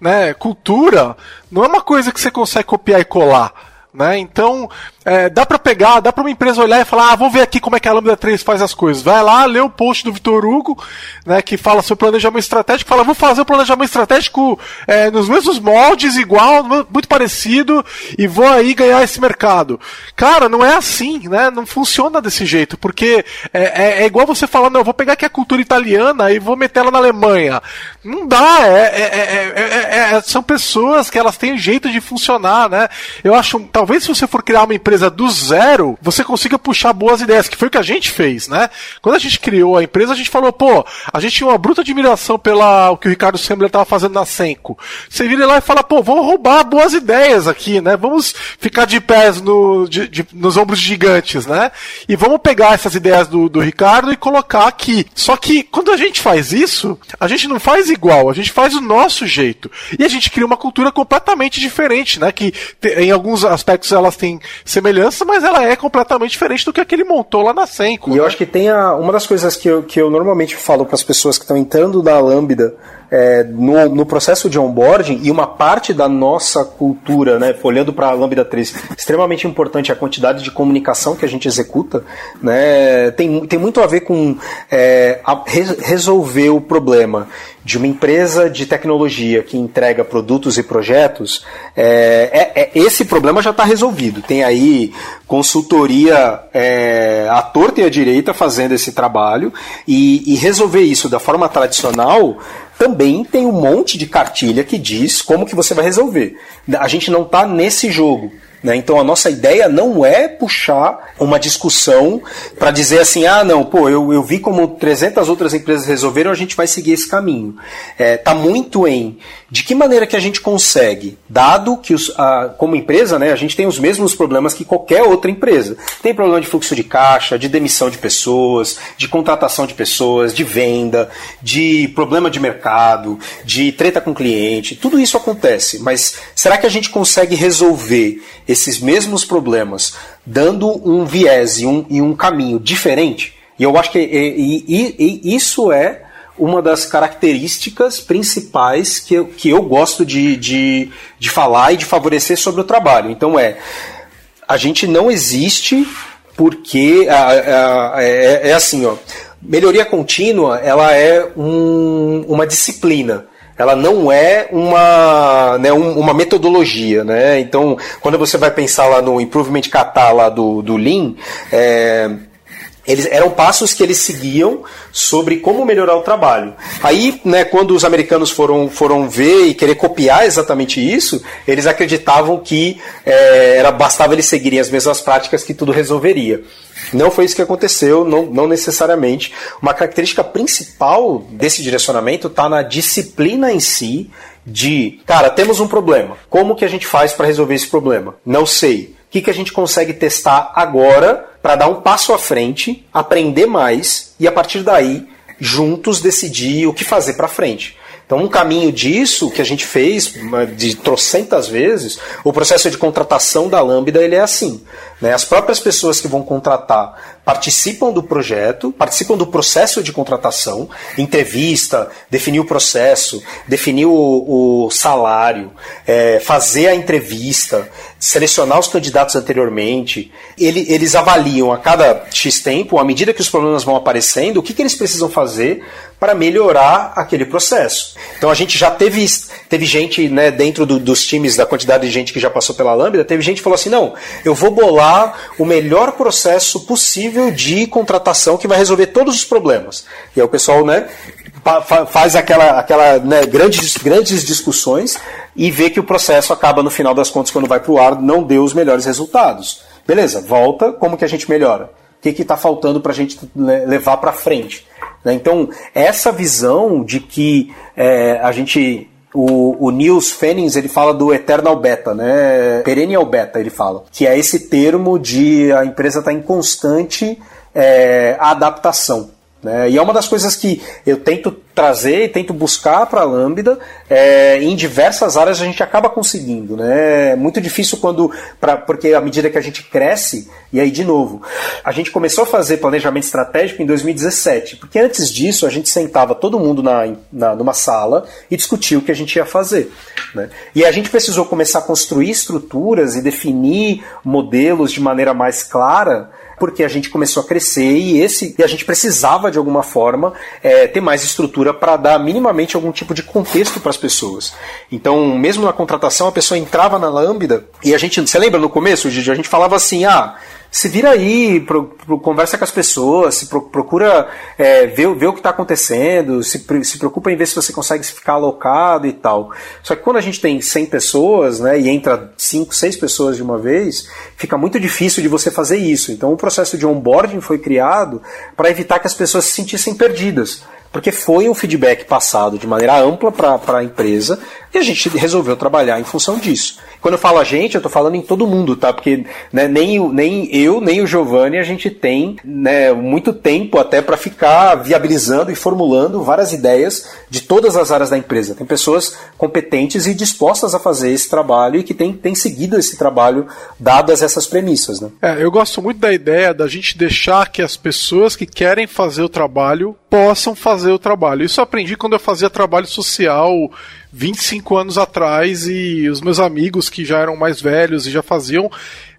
S2: Né? Cultura não é uma coisa que você consegue copiar e colar. Né? Então, é, dá para pegar, dá para uma empresa olhar e falar, ah, vou ver aqui como é que a Lambda 3 faz as coisas. Vai lá, lê o post do Vitor Hugo, né, que fala sobre planejamento estratégico, fala, vou fazer o planejamento estratégico é, nos mesmos moldes, igual, muito parecido, e vou aí ganhar esse mercado. Cara, não é assim, né? Não funciona desse jeito, porque é, é, é igual você falando, não, eu vou pegar aqui a cultura italiana e vou meter ela na Alemanha. Não dá, é, são pessoas que elas têm jeito de funcionar, né? Eu acho, talvez se você for criar uma empresa empresa do zero, você consiga puxar boas ideias, que foi o que a gente fez, né? Quando a gente criou a empresa, a gente falou, pô, a gente tinha uma bruta admiração pela o que o Ricardo Sembler estava fazendo na Senco. Você vira lá e fala, pô, vamos roubar boas ideias aqui, né? Vamos ficar de pés no, de, de, nos ombros gigantes, né? E vamos pegar essas ideias do, do Ricardo e colocar aqui. Só que quando a gente faz isso, a gente não faz igual, a gente faz o nosso jeito. E a gente cria uma cultura completamente diferente, né? Que em alguns aspectos elas têm semelhança mas ela é completamente diferente do que aquele montou lá na Senko.
S3: E né? eu acho que tem a, uma das coisas que eu, que eu normalmente falo para as pessoas que estão entrando na Lambda é, no, no, processo de onboarding e uma parte da nossa cultura, né, olhando para a Lambda 3, extremamente importante a quantidade de comunicação que a gente executa, né, tem, tem muito a ver com é, a, resolver o problema de uma empresa de tecnologia que entrega produtos e projetos, é, é, é esse problema já está resolvido. Tem aí consultoria é, à torta e à direita fazendo esse trabalho e, e resolver isso da forma tradicional também tem um monte de cartilha que diz como que você vai resolver. A gente não está nesse jogo. Né? Então a nossa ideia não é puxar uma discussão para dizer assim, ah não, pô, eu, eu vi como 300 outras empresas resolveram, a gente vai seguir esse caminho. É, tá muito em de que maneira que a gente consegue, dado que os, a, como empresa, né, a gente tem os mesmos problemas que qualquer outra empresa. Tem problema de fluxo de caixa, de demissão de pessoas, de contratação de pessoas, de venda, de problema de mercado, de treta com cliente, tudo isso acontece. Mas será que a gente consegue resolver esses mesmos problemas dando um viés e um, e um caminho diferente? E eu acho que e, e, isso é uma das características principais que eu, que eu gosto de, de, de falar e de favorecer sobre o trabalho. Então é, a gente não existe porque é, é, assim, ó, melhoria contínua ela é um, uma disciplina ela não é uma, né, uma metodologia, né? Então, quando você vai pensar lá no Improvement Kata lá do, do Lean, é, eles eram passos que eles seguiam sobre como melhorar o trabalho. Aí, né, quando os americanos foram, foram ver e querer copiar exatamente isso, eles acreditavam que é, era bastava eles seguirem as mesmas práticas que tudo resolveria. Não foi isso que aconteceu, não, não necessariamente. Uma característica principal desse direcionamento está na disciplina em si de, cara, temos um problema. Como que a gente faz para resolver esse problema? Não sei. O que, que a gente consegue testar agora para dar um passo à frente, aprender mais e a partir daí juntos decidir o que fazer para frente. Então, um caminho disso que a gente fez de trocentas vezes, o processo de contratação da Lambda ele é assim. Né? As próprias pessoas que vão contratar participam do projeto, participam do processo de contratação, entrevista, definir o processo, definir o, o salário, é, fazer a entrevista, selecionar os candidatos anteriormente. Ele, eles avaliam a cada X tempo, à medida que os problemas vão aparecendo, o que, que eles precisam fazer para melhorar aquele processo. Então a gente já teve, teve gente né, dentro do, dos times, da quantidade de gente que já passou pela Lambda, teve gente que falou assim: não, eu vou bolar o melhor processo possível de contratação que vai resolver todos os problemas. E aí o pessoal né, faz aquela, aquela né, grandes, grandes discussões e vê que o processo acaba, no final das contas, quando vai para o ar, não deu os melhores resultados. Beleza, volta, como que a gente melhora? O que está faltando para a gente levar para frente? Né? Então, essa visão de que é, a gente o, o Niels Fennings ele fala do eternal beta, né? Perennial beta ele fala, que é esse termo de a empresa estar tá em constante é, adaptação. Né? E é uma das coisas que eu tento trazer e tento buscar para a Lambda. É, em diversas áreas a gente acaba conseguindo. Né? É muito difícil quando. Pra, porque à medida que a gente cresce, e aí de novo, a gente começou a fazer planejamento estratégico em 2017. Porque antes disso a gente sentava todo mundo na, na, numa sala e discutia o que a gente ia fazer. Né? E a gente precisou começar a construir estruturas e definir modelos de maneira mais clara porque a gente começou a crescer e esse e a gente precisava de alguma forma é, ter mais estrutura para dar minimamente algum tipo de contexto para as pessoas. Então, mesmo na contratação, a pessoa entrava na Lambda e a gente, você lembra no começo, Gigi, a gente falava assim, ah, se vira aí, pro, pro, conversa com as pessoas, se pro, procura é, ver, ver o que está acontecendo, se, se preocupa em ver se você consegue ficar alocado e tal. Só que quando a gente tem 100 pessoas né, e entra 5, 6 pessoas de uma vez, fica muito difícil de você fazer isso. Então o processo de onboarding foi criado para evitar que as pessoas se sentissem perdidas porque foi um feedback passado de maneira ampla para a empresa e a gente resolveu trabalhar em função disso. Quando eu falo a gente, eu estou falando em todo mundo, tá? Porque né, nem, nem eu, nem o Giovanni, a gente tem né, muito tempo até para ficar viabilizando e formulando várias ideias de todas as áreas da empresa. Tem pessoas competentes e dispostas a fazer esse trabalho e que têm, têm seguido esse trabalho dadas essas premissas. Né?
S2: É, eu gosto muito da ideia da gente deixar que as pessoas que querem fazer o trabalho possam fazer o trabalho. Isso eu aprendi quando eu fazia trabalho social 25 anos atrás e os meus amigos que já eram mais velhos e já faziam,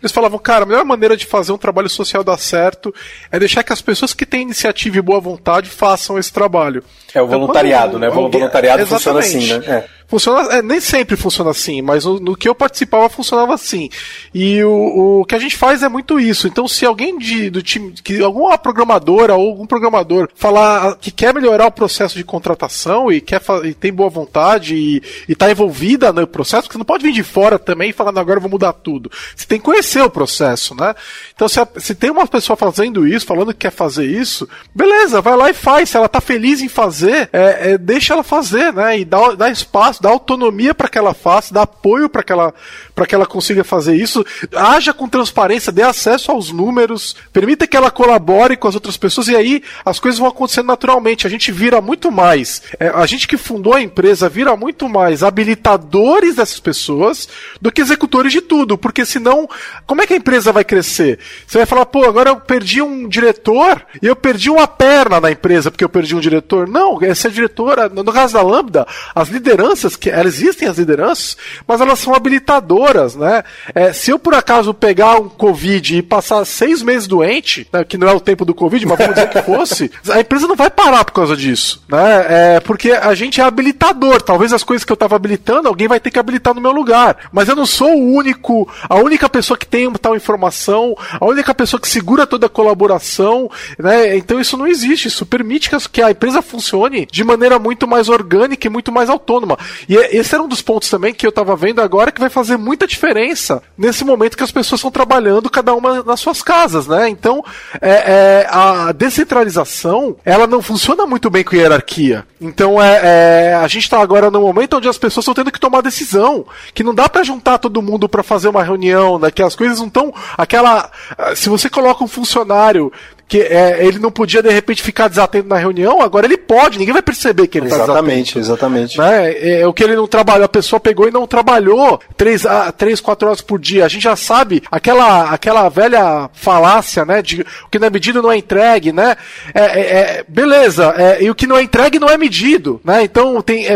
S2: eles falavam, cara, a melhor maneira de fazer um trabalho social dar certo é deixar que as pessoas que têm iniciativa e boa vontade façam esse trabalho.
S3: É o voluntariado, então, né? O voluntariado funciona assim, né? É.
S2: Funciona, é, nem sempre funciona assim, mas no, no, que eu participava funcionava assim. E o, o que a gente faz é muito isso. Então, se alguém de, do time, que alguma programadora ou algum programador falar que quer melhorar o processo de contratação e quer e tem boa vontade e, está envolvida no processo, porque você não pode vir de fora também e falar, agora eu vou mudar tudo. Você tem que conhecer o processo, né? Então, se, a, se tem uma pessoa fazendo isso, falando que quer fazer isso, beleza, vai lá e faz. Se ela está feliz em fazer, é, é, deixa ela fazer, né? E dá, dá espaço dá autonomia para que ela faça, dá apoio para que ela para que ela consiga fazer isso, haja com transparência, dê acesso aos números, permita que ela colabore com as outras pessoas e aí as coisas vão acontecendo naturalmente. A gente vira muito mais, é, a gente que fundou a empresa vira muito mais habilitadores dessas pessoas do que executores de tudo, porque senão, como é que a empresa vai crescer? Você vai falar, pô, agora eu perdi um diretor e eu perdi uma perna na empresa porque eu perdi um diretor. Não, essa diretora, no caso da Lambda, as lideranças, que elas existem as lideranças, mas elas são habilitadoras né? É, se eu por acaso pegar um Covid e passar seis meses doente, né, que não é o tempo do Covid, mas vamos dizer que fosse, a empresa não vai parar por causa disso, né? É, porque a gente é habilitador. Talvez as coisas que eu estava habilitando, alguém vai ter que habilitar no meu lugar. Mas eu não sou o único, a única pessoa que tem tal informação, a única pessoa que segura toda a colaboração, né? Então isso não existe. Isso permite que a empresa funcione de maneira muito mais orgânica e muito mais autônoma. E é, esse era um dos pontos também que eu estava vendo agora que vai fazer muita diferença nesse momento que as pessoas estão trabalhando cada uma nas suas casas, né? Então, é, é, a descentralização, ela não funciona muito bem com hierarquia. Então, é, é a gente está agora no momento onde as pessoas estão tendo que tomar decisão, que não dá para juntar todo mundo para fazer uma reunião, né? Que as coisas não estão aquela, se você coloca um funcionário que é, ele não podia de repente ficar desatento na reunião, agora ele pode, ninguém vai perceber que ele
S3: está Exatamente, exatamente.
S2: Né? É, é, o que ele não trabalhou, a pessoa pegou e não trabalhou três, a, três, quatro horas por dia. A gente já sabe aquela, aquela velha falácia, né? De o que não é medido não é entregue, né? É, é, é beleza, é, e o que não é entregue não é medido, né? Então tem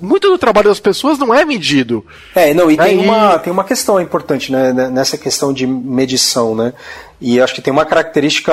S2: muito do trabalho das pessoas não é medido.
S3: É, não, e, né? tem, Uma, tem uma questão importante, né? Nessa questão de medição, né? E acho que tem uma característica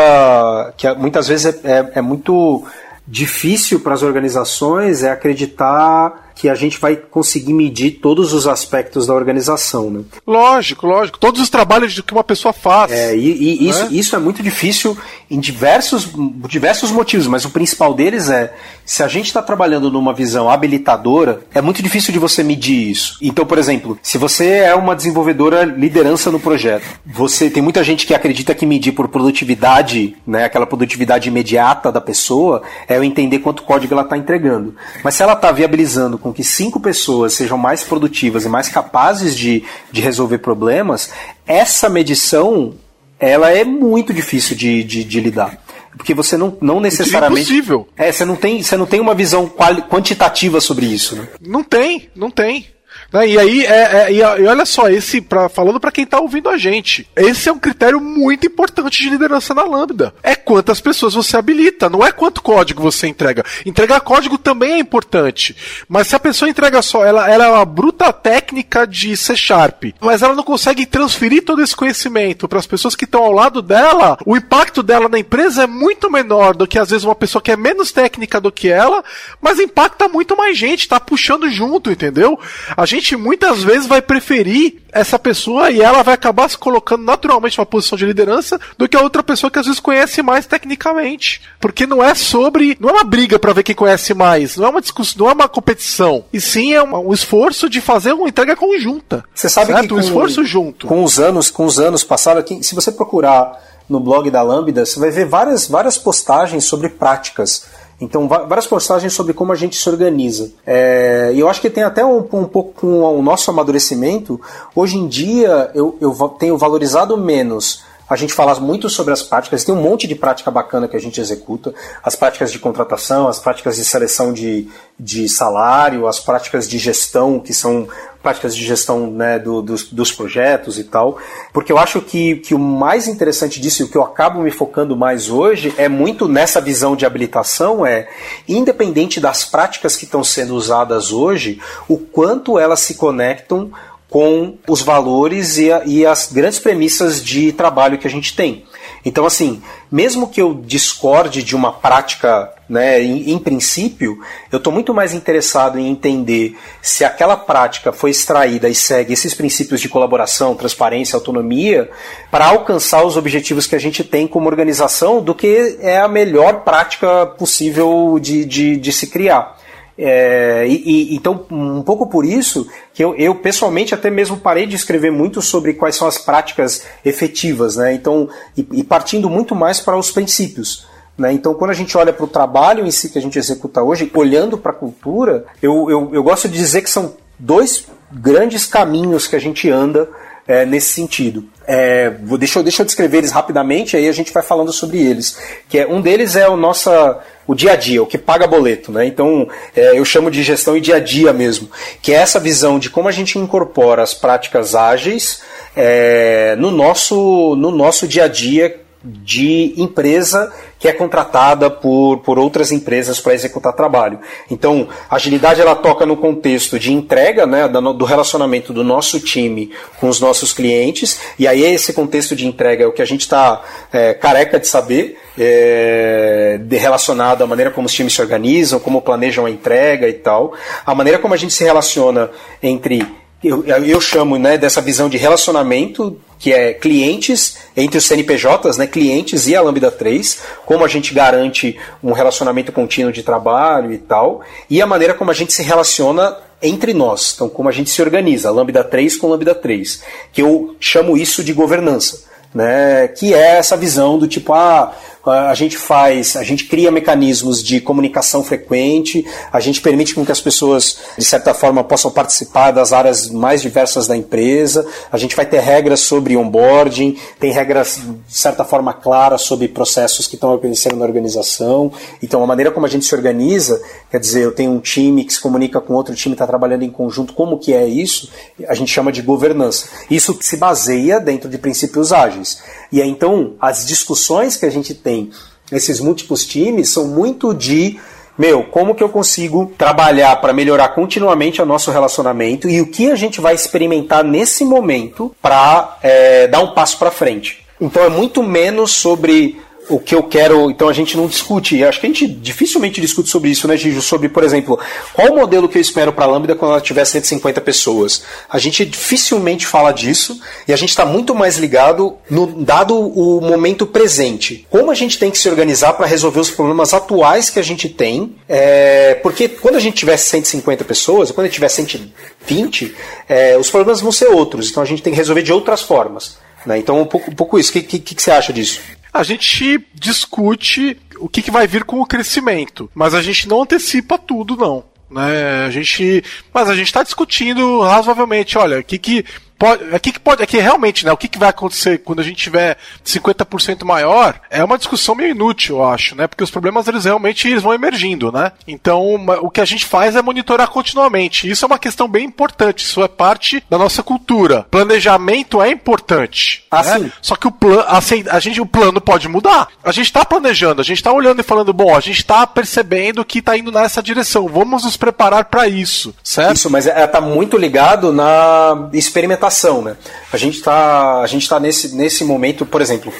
S3: que muitas vezes é, é, é muito difícil para as organizações é acreditar que a gente vai conseguir medir todos os aspectos da organização, né?
S2: Lógico, lógico. Todos os trabalhos que uma pessoa faz.
S3: É, e, e isso, é? isso é muito difícil em diversos, diversos motivos, mas o principal deles é se a gente está trabalhando numa visão habilitadora, é muito difícil de você medir isso. Então, por exemplo, se você é uma desenvolvedora liderança no projeto, você tem muita gente que acredita que medir por produtividade, né, aquela produtividade imediata da pessoa, é eu entender quanto código ela está entregando. Mas se ela está viabilizando com que cinco pessoas sejam mais produtivas e mais capazes de, de resolver problemas, essa medição ela é muito difícil de, de, de lidar. Porque você não, não necessariamente.
S2: É impossível.
S3: É, você não tem, você não tem uma visão quantitativa sobre isso. Né?
S2: Não tem, não tem. Né? E aí, é, é, e, olha só, esse pra, falando para quem tá ouvindo a gente, esse é um critério muito importante de liderança na Lambda. É quantas pessoas você habilita, não é quanto código você entrega. Entregar código também é importante, mas se a pessoa entrega só, ela, ela é uma bruta técnica de C Sharp, mas ela não consegue transferir todo esse conhecimento para as pessoas que estão ao lado dela, o impacto dela na empresa é muito menor do que às vezes uma pessoa que é menos técnica do que ela, mas impacta muito mais gente, tá puxando junto, entendeu? A gente gente muitas vezes vai preferir essa pessoa e ela vai acabar se colocando naturalmente numa posição de liderança do que a outra pessoa que às vezes conhece mais tecnicamente. Porque não é sobre. Não é uma briga para ver quem conhece mais, não é uma discussão, não é uma competição. E sim é um, um esforço de fazer uma entrega conjunta.
S3: Você sabe certo? que com,
S2: um esforço junto.
S3: Com os anos, com os anos passados, aqui, se você procurar no blog da Lambda, você vai ver várias, várias postagens sobre práticas então, várias postagens sobre como a gente se organiza. É, e eu acho que tem até um, um, pouco com o nosso amadurecimento. Hoje em dia, eu, eu tenho valorizado menos a gente fala muito sobre as práticas, tem um monte de prática bacana que a gente executa, as práticas de contratação, as práticas de seleção de, de salário, as práticas de gestão, que são práticas de gestão né, do, dos, dos, projetos e tal, porque eu acho que, que o mais interessante disso e o que eu acabo me focando mais hoje é muito nessa visão de habilitação, é independente das práticas que estão sendo usadas hoje, o quanto elas se conectam com os valores e, a, e as grandes premissas de trabalho que a gente tem. Então, assim, mesmo que eu discorde de uma prática, né, em, em princípio, eu estou muito mais interessado em entender se aquela prática foi extraída e segue esses princípios de colaboração, transparência, autonomia, para alcançar os objetivos que a gente tem como organização, do que é a melhor prática possível de, de, de se criar. É, e, e, então, um pouco por isso que eu, eu, pessoalmente até mesmo parei de escrever muito sobre quais são as práticas efetivas, né? Então, e, e partindo muito mais para os princípios. Né? Então, quando a gente olha para o trabalho em si que a gente executa hoje, olhando para a cultura, eu, eu, eu gosto de dizer que são dois grandes caminhos que a gente anda é, nesse sentido. É, deixa, eu, deixa eu descrever eles rapidamente, aí a gente vai falando sobre eles. Que é, um deles é o nossa, o dia a dia, o que paga boleto. Né? Então é, eu chamo de gestão e dia a dia mesmo, que é essa visão de como a gente incorpora as práticas ágeis é, no, nosso, no nosso dia a dia de empresa que é contratada por, por outras empresas para executar trabalho. Então, a agilidade ela toca no contexto de entrega, né, do relacionamento do nosso time com os nossos clientes, e aí esse contexto de entrega é o que a gente está é, careca de saber, é, de relacionado à maneira como os times se organizam, como planejam a entrega e tal, a maneira como a gente se relaciona entre eu, eu chamo né, dessa visão de relacionamento, que é clientes entre os CNPJs, né, clientes e a Lambda 3, como a gente garante um relacionamento contínuo de trabalho e tal, e a maneira como a gente se relaciona entre nós, então como a gente se organiza, Lambda 3 com Lambda 3, que eu chamo isso de governança. Né, que é essa visão do tipo, ah, a gente faz, a gente cria mecanismos de comunicação frequente, a gente permite com que as pessoas, de certa forma, possam participar das áreas mais diversas da empresa, a gente vai ter regras sobre onboarding, tem regras, de certa forma, claras sobre processos que estão acontecendo na organização. Então, a maneira como a gente se organiza, quer dizer, eu tenho um time que se comunica com outro time, está trabalhando em conjunto, como que é isso? A gente chama de governança. Isso se baseia dentro de princípios ágeis. E aí, então, as discussões que a gente tem nesses múltiplos times são muito de meu, como que eu consigo trabalhar para melhorar continuamente o nosso relacionamento e o que a gente vai experimentar nesse momento para é, dar um passo para frente. Então é muito menos sobre o que eu quero, então a gente não discute. Acho que a gente dificilmente discute sobre isso, né, Gijo? Sobre, por exemplo, qual o modelo que eu espero para a Lambda quando ela tiver 150 pessoas? A gente dificilmente fala disso e a gente está muito mais ligado no dado o momento presente. Como a gente tem que se organizar para resolver os problemas atuais que a gente tem? É, porque quando a gente tiver 150 pessoas, quando a gente tiver 120, é, os problemas vão ser outros. Então a gente tem que resolver de outras formas. Né? Então, um pouco, um pouco isso. O que, que, que você acha disso?
S2: A gente discute o que, que vai vir com o crescimento, mas a gente não antecipa tudo, não. Né? A gente, mas a gente está discutindo razoavelmente, olha, o que, que pode, aqui é que pode, aqui é realmente, né, o que, que vai acontecer quando a gente tiver 50% maior, é uma discussão meio inútil, eu acho, né? Porque os problemas eles realmente eles vão emergindo, né? Então, o que a gente faz é monitorar continuamente. Isso é uma questão bem importante, isso é parte da nossa cultura. Planejamento é importante,
S3: ah, né?
S2: Só que o plano, assim, a gente o plano pode mudar. A gente está planejando, a gente está olhando e falando, bom, a gente está percebendo que está indo nessa direção. Vamos nos preparar para isso, certo?
S3: Isso, mas está é, muito ligado na experimentação né? A gente está a gente tá nesse, nesse momento, por exemplo,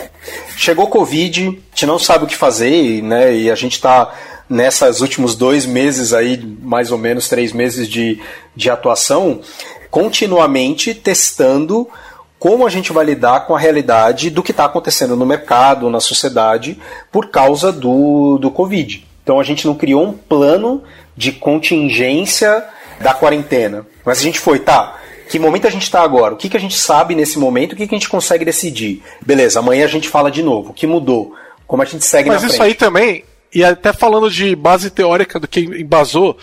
S3: chegou Covid, a gente não sabe o que fazer, né? E a gente está nessas últimos dois meses aí, mais ou menos três meses de, de atuação, continuamente testando como a gente vai lidar com a realidade do que está acontecendo no mercado, na sociedade, por causa do, do Covid. Então a gente não criou um plano de contingência da quarentena. Mas a gente foi, tá, que momento a gente está agora? O que, que a gente sabe nesse momento? O que, que a gente consegue decidir? Beleza, amanhã a gente fala de novo. O que mudou? Como a gente segue
S2: Mas
S3: na
S2: frente? Mas isso aí também, e até falando de base teórica do que embasou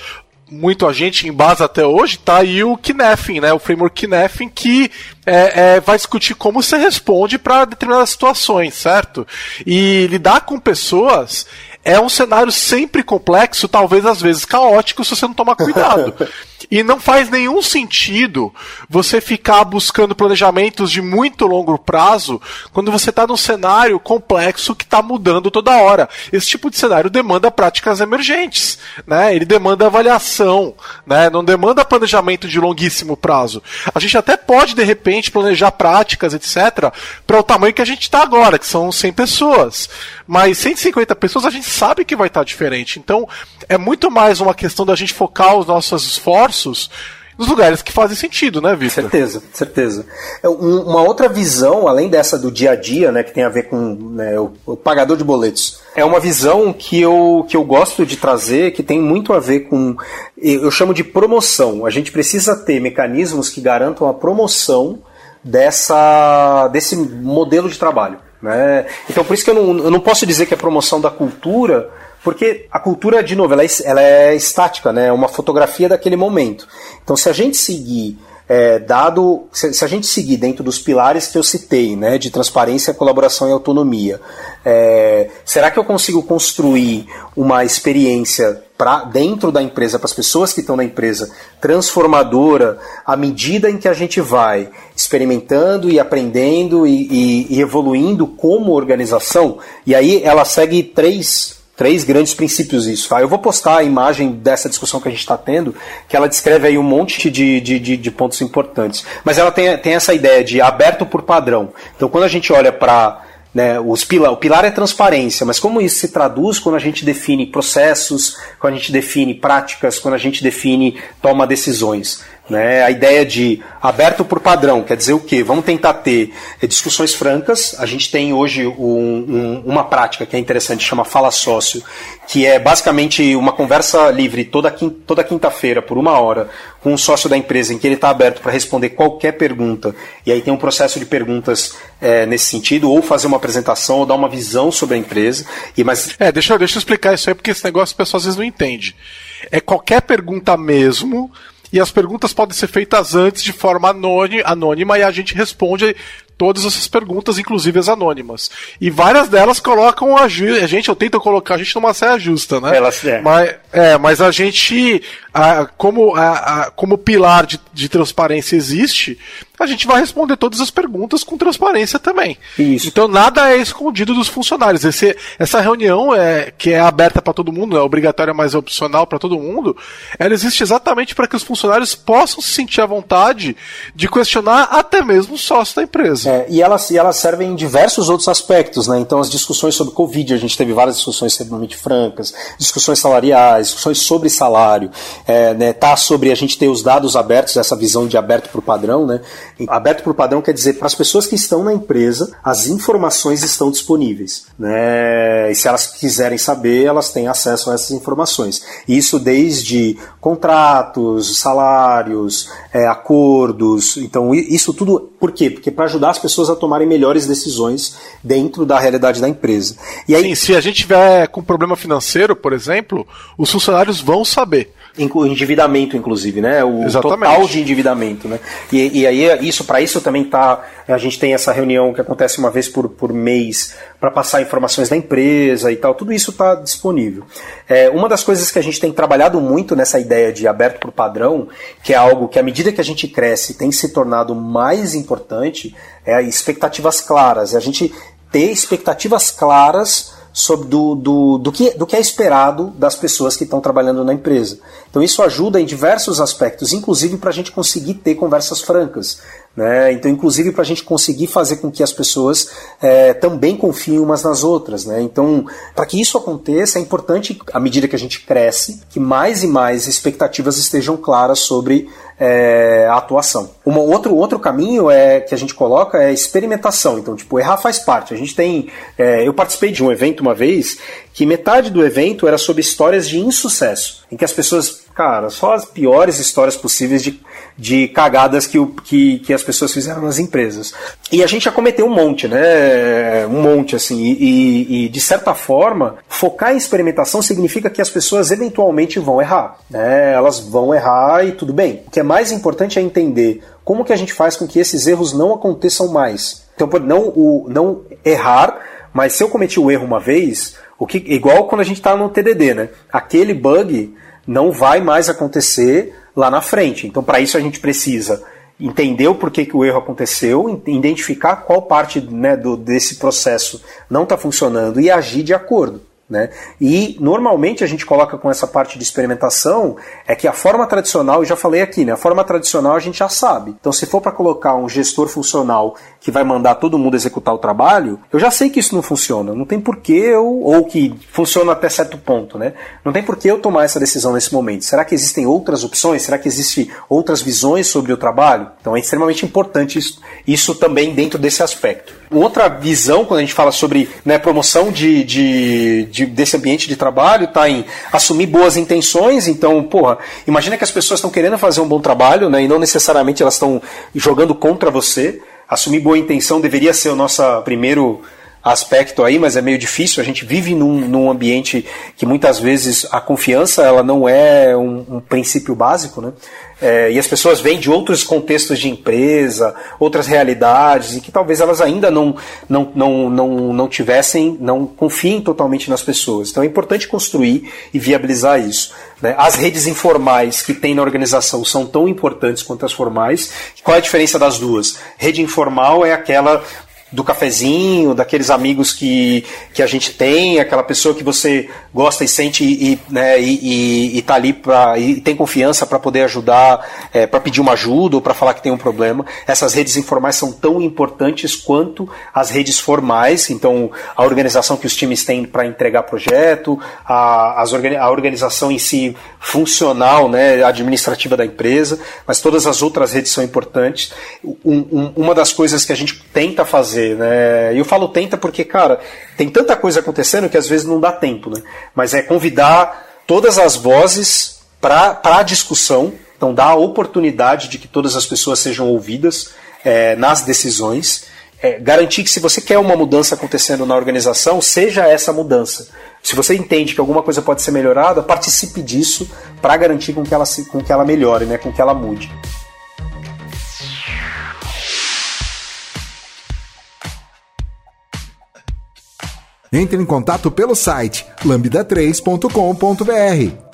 S2: muito a gente embasa até hoje, tá aí o Kinefin, né? O framework Kinefin que é, é, vai discutir como você responde para determinadas situações, certo? E lidar com pessoas é um cenário sempre complexo, talvez às vezes caótico, se você não tomar cuidado. E não faz nenhum sentido você ficar buscando planejamentos de muito longo prazo quando você está num cenário complexo que está mudando toda hora. Esse tipo de cenário demanda práticas emergentes, né? Ele demanda avaliação, né? Não demanda planejamento de longuíssimo prazo. A gente até pode de repente planejar práticas, etc, para o tamanho que a gente está agora, que são 100 pessoas. Mas 150 pessoas a gente sabe que vai estar tá diferente. Então, é muito mais uma questão da gente focar os nossos esforços recursos nos lugares que fazem sentido, né, Vitor?
S3: Certeza, certeza. É, uma outra visão, além dessa do dia a dia, né, que tem a ver com né, o, o, pagador de boletos, é uma visão que eu, que eu gosto de trazer, que tem muito a ver com, eu chamo de promoção. A gente precisa ter mecanismos que garantam a promoção dessa, desse modelo de trabalho. Né? Então, por isso que eu não, eu não posso dizer que é promoção da cultura, porque a cultura, de novo, ela é, ela é estática, né? é uma fotografia daquele momento. Então, se a gente seguir é, dado se, se, a gente seguir dentro dos pilares que eu citei, né, de transparência, colaboração e autonomia, é, será que eu consigo construir uma experiência para dentro da empresa, para as pessoas que estão na empresa, transformadora, à medida em que a gente vai experimentando e aprendendo e, e, e evoluindo como organização? E aí ela segue três três grandes princípios isso. Tá? Eu vou postar a imagem dessa discussão que a gente está tendo, que ela descreve aí um monte de, de, de, de, pontos importantes. Mas ela tem, tem essa ideia de aberto por padrão. Então, quando a gente olha para né, os pilar, o pilar é transparência, mas como isso se traduz quando a gente define processos, quando a gente define práticas, quando a gente define toma decisões? Né? A ideia de aberto por padrão quer dizer o quê? Vamos tentar ter discussões francas. A gente tem hoje um, um, uma prática que é interessante, chama Fala Sócio, que é basicamente uma conversa livre toda, toda quinta-feira, por uma hora, com um sócio da empresa, em que ele está aberto para responder qualquer pergunta. E aí tem um processo de perguntas é, nesse sentido, ou fazer uma apresentação, ou dar uma visão sobre a empresa. E, mas...
S2: É, deixa, deixa eu explicar isso aí, porque esse negócio as pessoas às vezes não entendem. É qualquer pergunta mesmo e as perguntas podem ser feitas antes de forma anônima e a gente responde todas essas perguntas, inclusive as anônimas. E várias delas colocam a, gente, eu tento colocar a gente numa saia justa, né?
S3: Elas, é.
S2: Mas, é, mas a gente, a, como, a, a, como pilar de, de transparência existe, a gente vai responder todas as perguntas com transparência também.
S3: Isso.
S2: Então nada é escondido dos funcionários. Esse, essa reunião é que é aberta para todo mundo, é obrigatória, mas é opcional para todo mundo. Ela existe exatamente para que os funcionários possam se sentir à vontade de questionar até mesmo o sócio da empresa.
S3: É, e elas, e elas servem em diversos outros aspectos, né? Então as discussões sobre Covid, a gente teve várias discussões extremamente francas, discussões salariais, discussões sobre salário, é, né, tá sobre a gente ter os dados abertos, essa visão de aberto para o padrão, né? Aberto para o padrão quer dizer para as pessoas que estão na empresa, as informações estão disponíveis, né? E se elas quiserem saber, elas têm acesso a essas informações. Isso desde contratos, salários, é, acordos. Então isso tudo, por quê? Porque para ajudar as pessoas a tomarem melhores decisões dentro da realidade da empresa.
S2: E aí, Sim, se a gente tiver com problema financeiro, por exemplo, os funcionários vão saber
S3: endividamento, inclusive, né? O Exatamente. total de endividamento, né? E, e aí isso para isso também tá. A gente tem essa reunião que acontece uma vez por, por mês para passar informações da empresa e tal. Tudo isso está disponível. É, uma das coisas que a gente tem trabalhado muito nessa ideia de aberto o padrão, que é algo que à medida que a gente cresce tem se tornado mais importante, é expectativas claras. É a gente ter expectativas claras sobre do, do, do, que, do que é esperado das pessoas que estão trabalhando na empresa. Então isso ajuda em diversos aspectos, inclusive para a gente conseguir ter conversas francas. Né? Então, inclusive para a gente conseguir fazer com que as pessoas é, também confiem umas nas outras. Né? Então, para que isso aconteça, é importante, à medida que a gente cresce, que mais e mais expectativas estejam claras sobre é, a atuação. Um outro, outro caminho é que a gente coloca é experimentação. Então, tipo, errar faz parte. A gente tem. É, eu participei de um evento uma vez que metade do evento era sobre histórias de insucesso, em que as pessoas, cara, só as piores histórias possíveis de, de cagadas que, o, que, que as pessoas fizeram nas empresas. E a gente já cometeu um monte, né? Um monte, assim. E, e, de certa forma, focar em experimentação significa que as pessoas eventualmente vão errar. Né? Elas vão errar e tudo bem. O que é mais importante é entender como que a gente faz com que esses erros não aconteçam mais. Então, não, o, não errar, mas se eu cometi o erro uma vez, o que, igual quando a gente está no TDD, né? Aquele bug não vai mais acontecer lá na frente. Então, para isso a gente precisa entender o porquê que o erro aconteceu, identificar qual parte né, do, desse processo não está funcionando e agir de acordo. Né? E normalmente a gente coloca com essa parte de experimentação é que a forma tradicional, eu já falei aqui, né? a forma tradicional a gente já sabe. Então, se for para colocar um gestor funcional que vai mandar todo mundo executar o trabalho, eu já sei que isso não funciona. Não tem porquê eu, ou que funciona até certo ponto, né? Não tem porquê eu tomar essa decisão nesse momento. Será que existem outras opções? Será que existem outras visões sobre o trabalho? Então é extremamente importante isso, isso também dentro desse aspecto. Outra visão, quando a gente fala sobre né, promoção de, de, de, desse ambiente de trabalho, está em assumir boas intenções. Então, porra, imagina que as pessoas estão querendo fazer um bom trabalho, né, e não necessariamente elas estão jogando contra você assumir boa intenção deveria ser o nosso primeiro aspecto aí, mas é meio difícil. A gente vive num, num ambiente que muitas vezes a confiança ela não é um, um princípio básico, né? É, e as pessoas vêm de outros contextos de empresa, outras realidades, e que talvez elas ainda não, não, não, não, não tivessem, não confiem totalmente nas pessoas. Então é importante construir e viabilizar isso. Né? As redes informais que tem na organização são tão importantes quanto as formais. Qual é a diferença das duas? Rede informal é aquela do cafezinho, daqueles amigos que, que a gente tem, aquela pessoa que você gosta e sente e, né, e, e, e tá ali pra, e tem confiança para poder ajudar, é, para pedir uma ajuda ou para falar que tem um problema. Essas redes informais são tão importantes quanto as redes formais, então a organização que os times têm para entregar projeto, a, as, a organização em si funcional, né, administrativa da empresa, mas todas as outras redes são importantes. Um, um, uma das coisas que a gente tenta fazer fazer, né? E eu falo tenta porque, cara, tem tanta coisa acontecendo que às vezes não dá tempo, né? Mas é convidar todas as vozes para a discussão, então dar a oportunidade de que todas as pessoas sejam ouvidas é, nas decisões. É, garantir que se você quer uma mudança acontecendo na organização, seja essa mudança. Se você entende que alguma coisa pode ser melhorada, participe disso para garantir com que ela, com que ela melhore, né, com que ela mude.
S1: Entre em contato pelo site lambda3.com.br.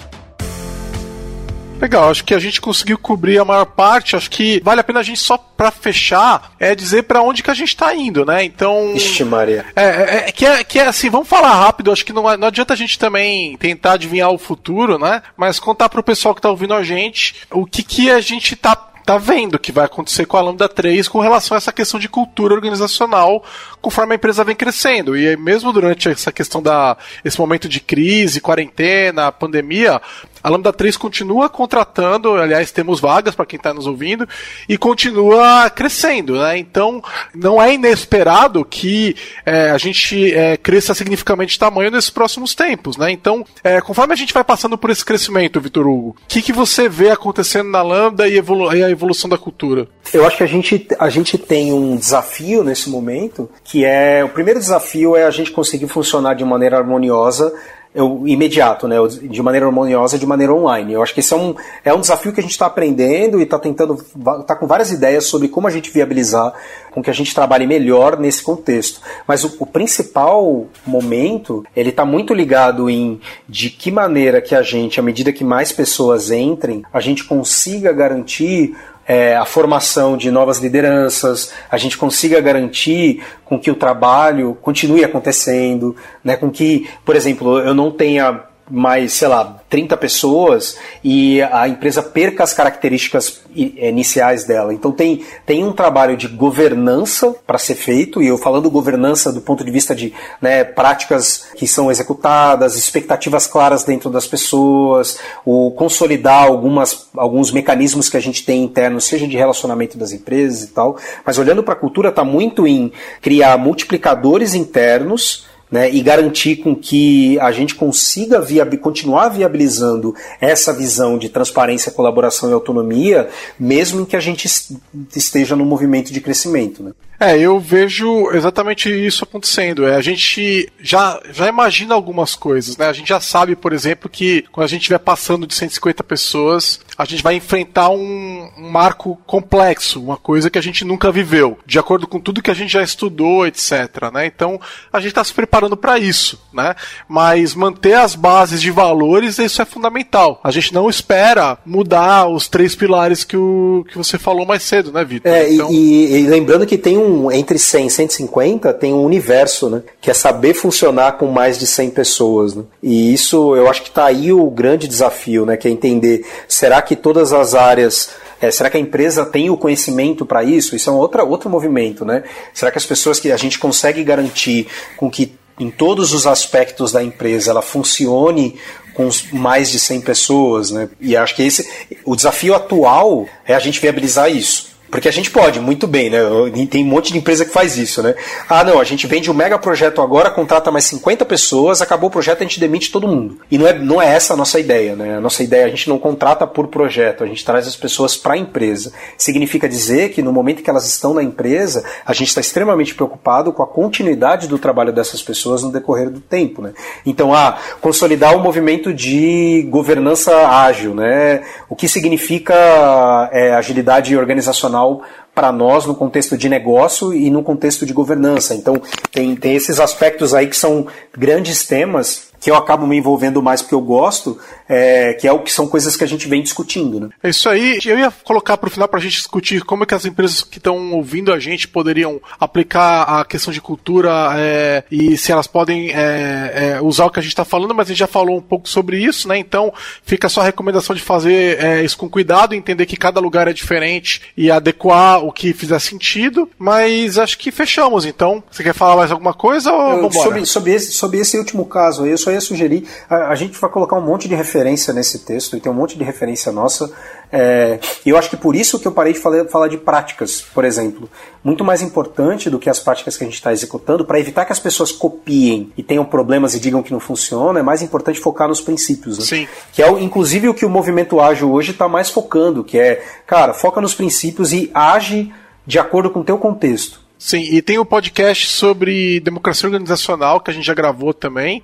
S2: Legal, acho que a gente conseguiu cobrir a maior parte. Acho que vale a pena a gente só para fechar é dizer para onde que a gente está indo, né? Então.
S3: Ixi, Maria.
S2: É, é, é, que é, que é assim, vamos falar rápido. Acho que não, não adianta a gente também tentar adivinhar o futuro, né? Mas contar para o pessoal que está ouvindo a gente o que que a gente está tá vendo que vai acontecer com a Lambda 3 com relação a essa questão de cultura organizacional conforme a empresa vem crescendo. E mesmo durante essa questão da esse momento de crise, quarentena, pandemia, a Lambda 3 continua contratando, aliás, temos vagas para quem está nos ouvindo, e continua crescendo. Né? Então, não é inesperado que é, a gente é, cresça significativamente de tamanho nesses próximos tempos. Né? Então, é, conforme a gente vai passando por esse crescimento, Vitor Hugo, o que, que você vê acontecendo na Lambda e, evolu e a evolução da cultura?
S3: Eu acho que a gente, a gente tem um desafio nesse momento, que é o primeiro desafio é a gente conseguir funcionar de maneira harmoniosa imediato, né, de maneira harmoniosa, de maneira online. Eu acho que esse é um, é um desafio que a gente está aprendendo e está tentando, está com várias ideias sobre como a gente viabilizar com que a gente trabalhe melhor nesse contexto. Mas o, o principal momento, ele está muito ligado em de que maneira que a gente, à medida que mais pessoas entrem, a gente consiga garantir é, a formação de novas lideranças, a gente consiga garantir com que o trabalho continue acontecendo, né, com que, por exemplo, eu não tenha mais, sei lá, 30 pessoas e a empresa perca as características iniciais dela. Então tem, tem um trabalho de governança para ser feito, e eu falando governança do ponto de vista de né, práticas que são executadas, expectativas claras dentro das pessoas, o consolidar algumas, alguns mecanismos que a gente tem internos, seja de relacionamento das empresas e tal. Mas olhando para a cultura, está muito em criar multiplicadores internos né, e garantir com que a gente consiga viab continuar viabilizando essa visão de transparência, colaboração e autonomia, mesmo que a gente esteja no movimento de crescimento. Né?
S2: É, eu vejo exatamente isso acontecendo. É, a gente já, já imagina algumas coisas, né? A gente já sabe, por exemplo, que quando a gente estiver passando de 150 pessoas, a gente vai enfrentar um, um marco complexo, uma coisa que a gente nunca viveu, de acordo com tudo que a gente já estudou, etc. Né? Então, a gente está se preparando para isso, né? Mas manter as bases de valores, isso é fundamental. A gente não espera mudar os três pilares que, o, que você falou mais cedo, né, Vitor?
S3: É, então... e, e lembrando que tem um entre 100 e 150, tem um universo, né? Que é saber funcionar com mais de 100 pessoas, né? E isso, eu acho que está aí o grande desafio, né? Que é entender, será que todas as áreas é, será que a empresa tem o conhecimento para isso? Isso é um outra, outro movimento, né? Será que as pessoas que a gente consegue garantir com que em todos os aspectos da empresa ela funcione com mais de 100 pessoas, né? E acho que esse o desafio atual é a gente viabilizar isso. Porque a gente pode, muito bem, né? Tem um monte de empresa que faz isso, né? Ah, não, a gente vende um mega projeto agora, contrata mais 50 pessoas, acabou o projeto, a gente demite todo mundo. E não é, não é essa a nossa ideia, né? A nossa ideia, a gente não contrata por projeto, a gente traz as pessoas para a empresa. Significa dizer que no momento que elas estão na empresa, a gente está extremamente preocupado com a continuidade do trabalho dessas pessoas no decorrer do tempo, né? Então, ah, consolidar o movimento de governança ágil, né? O que significa é, agilidade organizacional para nós no contexto de negócio e no contexto de governança. Então, tem, tem esses aspectos aí que são grandes temas que eu acabo me envolvendo mais porque eu gosto, é, que é o que são coisas que a gente vem discutindo. Né?
S2: É isso aí. Eu ia colocar para o final para a gente discutir como é que as empresas que estão ouvindo a gente poderiam aplicar a questão de cultura é, e se elas podem é, é usar o que a gente está falando, mas a gente já falou um pouco sobre isso, né? Então fica só a recomendação de fazer é, isso com cuidado, entender que cada lugar é diferente e adequar o que fizer sentido. Mas acho que fechamos. Então, você quer falar mais alguma coisa ou
S3: vamos sobre, sobre, esse, sobre esse último caso aí, eu só ia sugerir, a, a, gente vai colocar um monte de referência nesse texto, e tem um monte de referência nossa, é, e eu acho que por isso que eu parei de falar, falar de práticas, por exemplo. Muito mais importante do que as práticas que a gente está executando, para evitar que as pessoas copiem e tenham problemas e digam que não funciona, é mais importante focar nos princípios. Né?
S2: Sim.
S3: Que é inclusive o que o movimento ágil hoje está mais focando, que é, cara, foca nos princípios e age de acordo com o teu contexto.
S2: Sim, e tem o um podcast sobre democracia organizacional que a gente já gravou também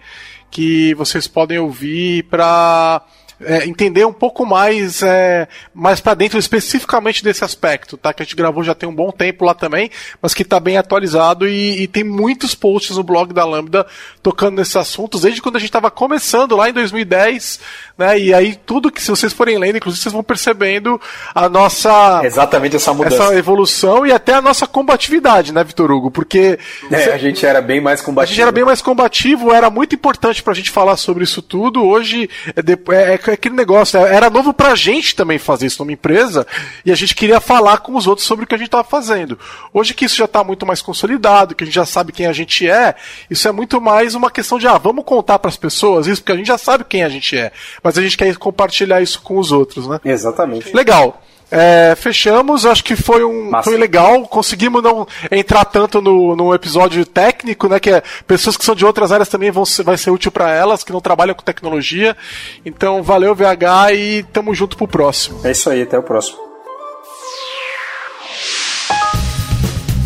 S2: que vocês podem ouvir para é, entender um pouco mais é, mais para dentro especificamente desse aspecto, tá? Que a gente gravou já tem um bom tempo lá também, mas que está bem atualizado e, e, tem muitos posts no blog da Lambda tocando nesses assuntos desde quando a gente estava começando lá em 2010 né? E aí tudo que se vocês forem lendo, inclusive vocês vão percebendo a nossa
S3: exatamente essa mudança,
S2: essa evolução e até a nossa combatividade, né, Vitor Hugo? Porque
S3: é, a gente era bem mais combativo.
S2: A gente era bem mais combativo, era muito importante pra gente falar sobre isso tudo. Hoje é, é, é aquele negócio, é, era novo pra gente também fazer isso numa empresa e a gente queria falar com os outros sobre o que a gente estava fazendo. Hoje que isso já está muito mais consolidado, que a gente já sabe quem a gente é, isso é muito mais uma questão de, ah, vamos contar para as pessoas isso, porque a gente já sabe quem a gente é, mas a gente quer compartilhar isso com os outros, né?
S3: Exatamente.
S2: Legal. É, fechamos, acho que foi um foi legal. Conseguimos não entrar tanto no, no episódio técnico, né? Que é pessoas que são de outras áreas também vão ser, vai ser útil para elas, que não trabalham com tecnologia. Então, valeu, VH, e tamo junto pro próximo.
S3: É isso aí, até o próximo.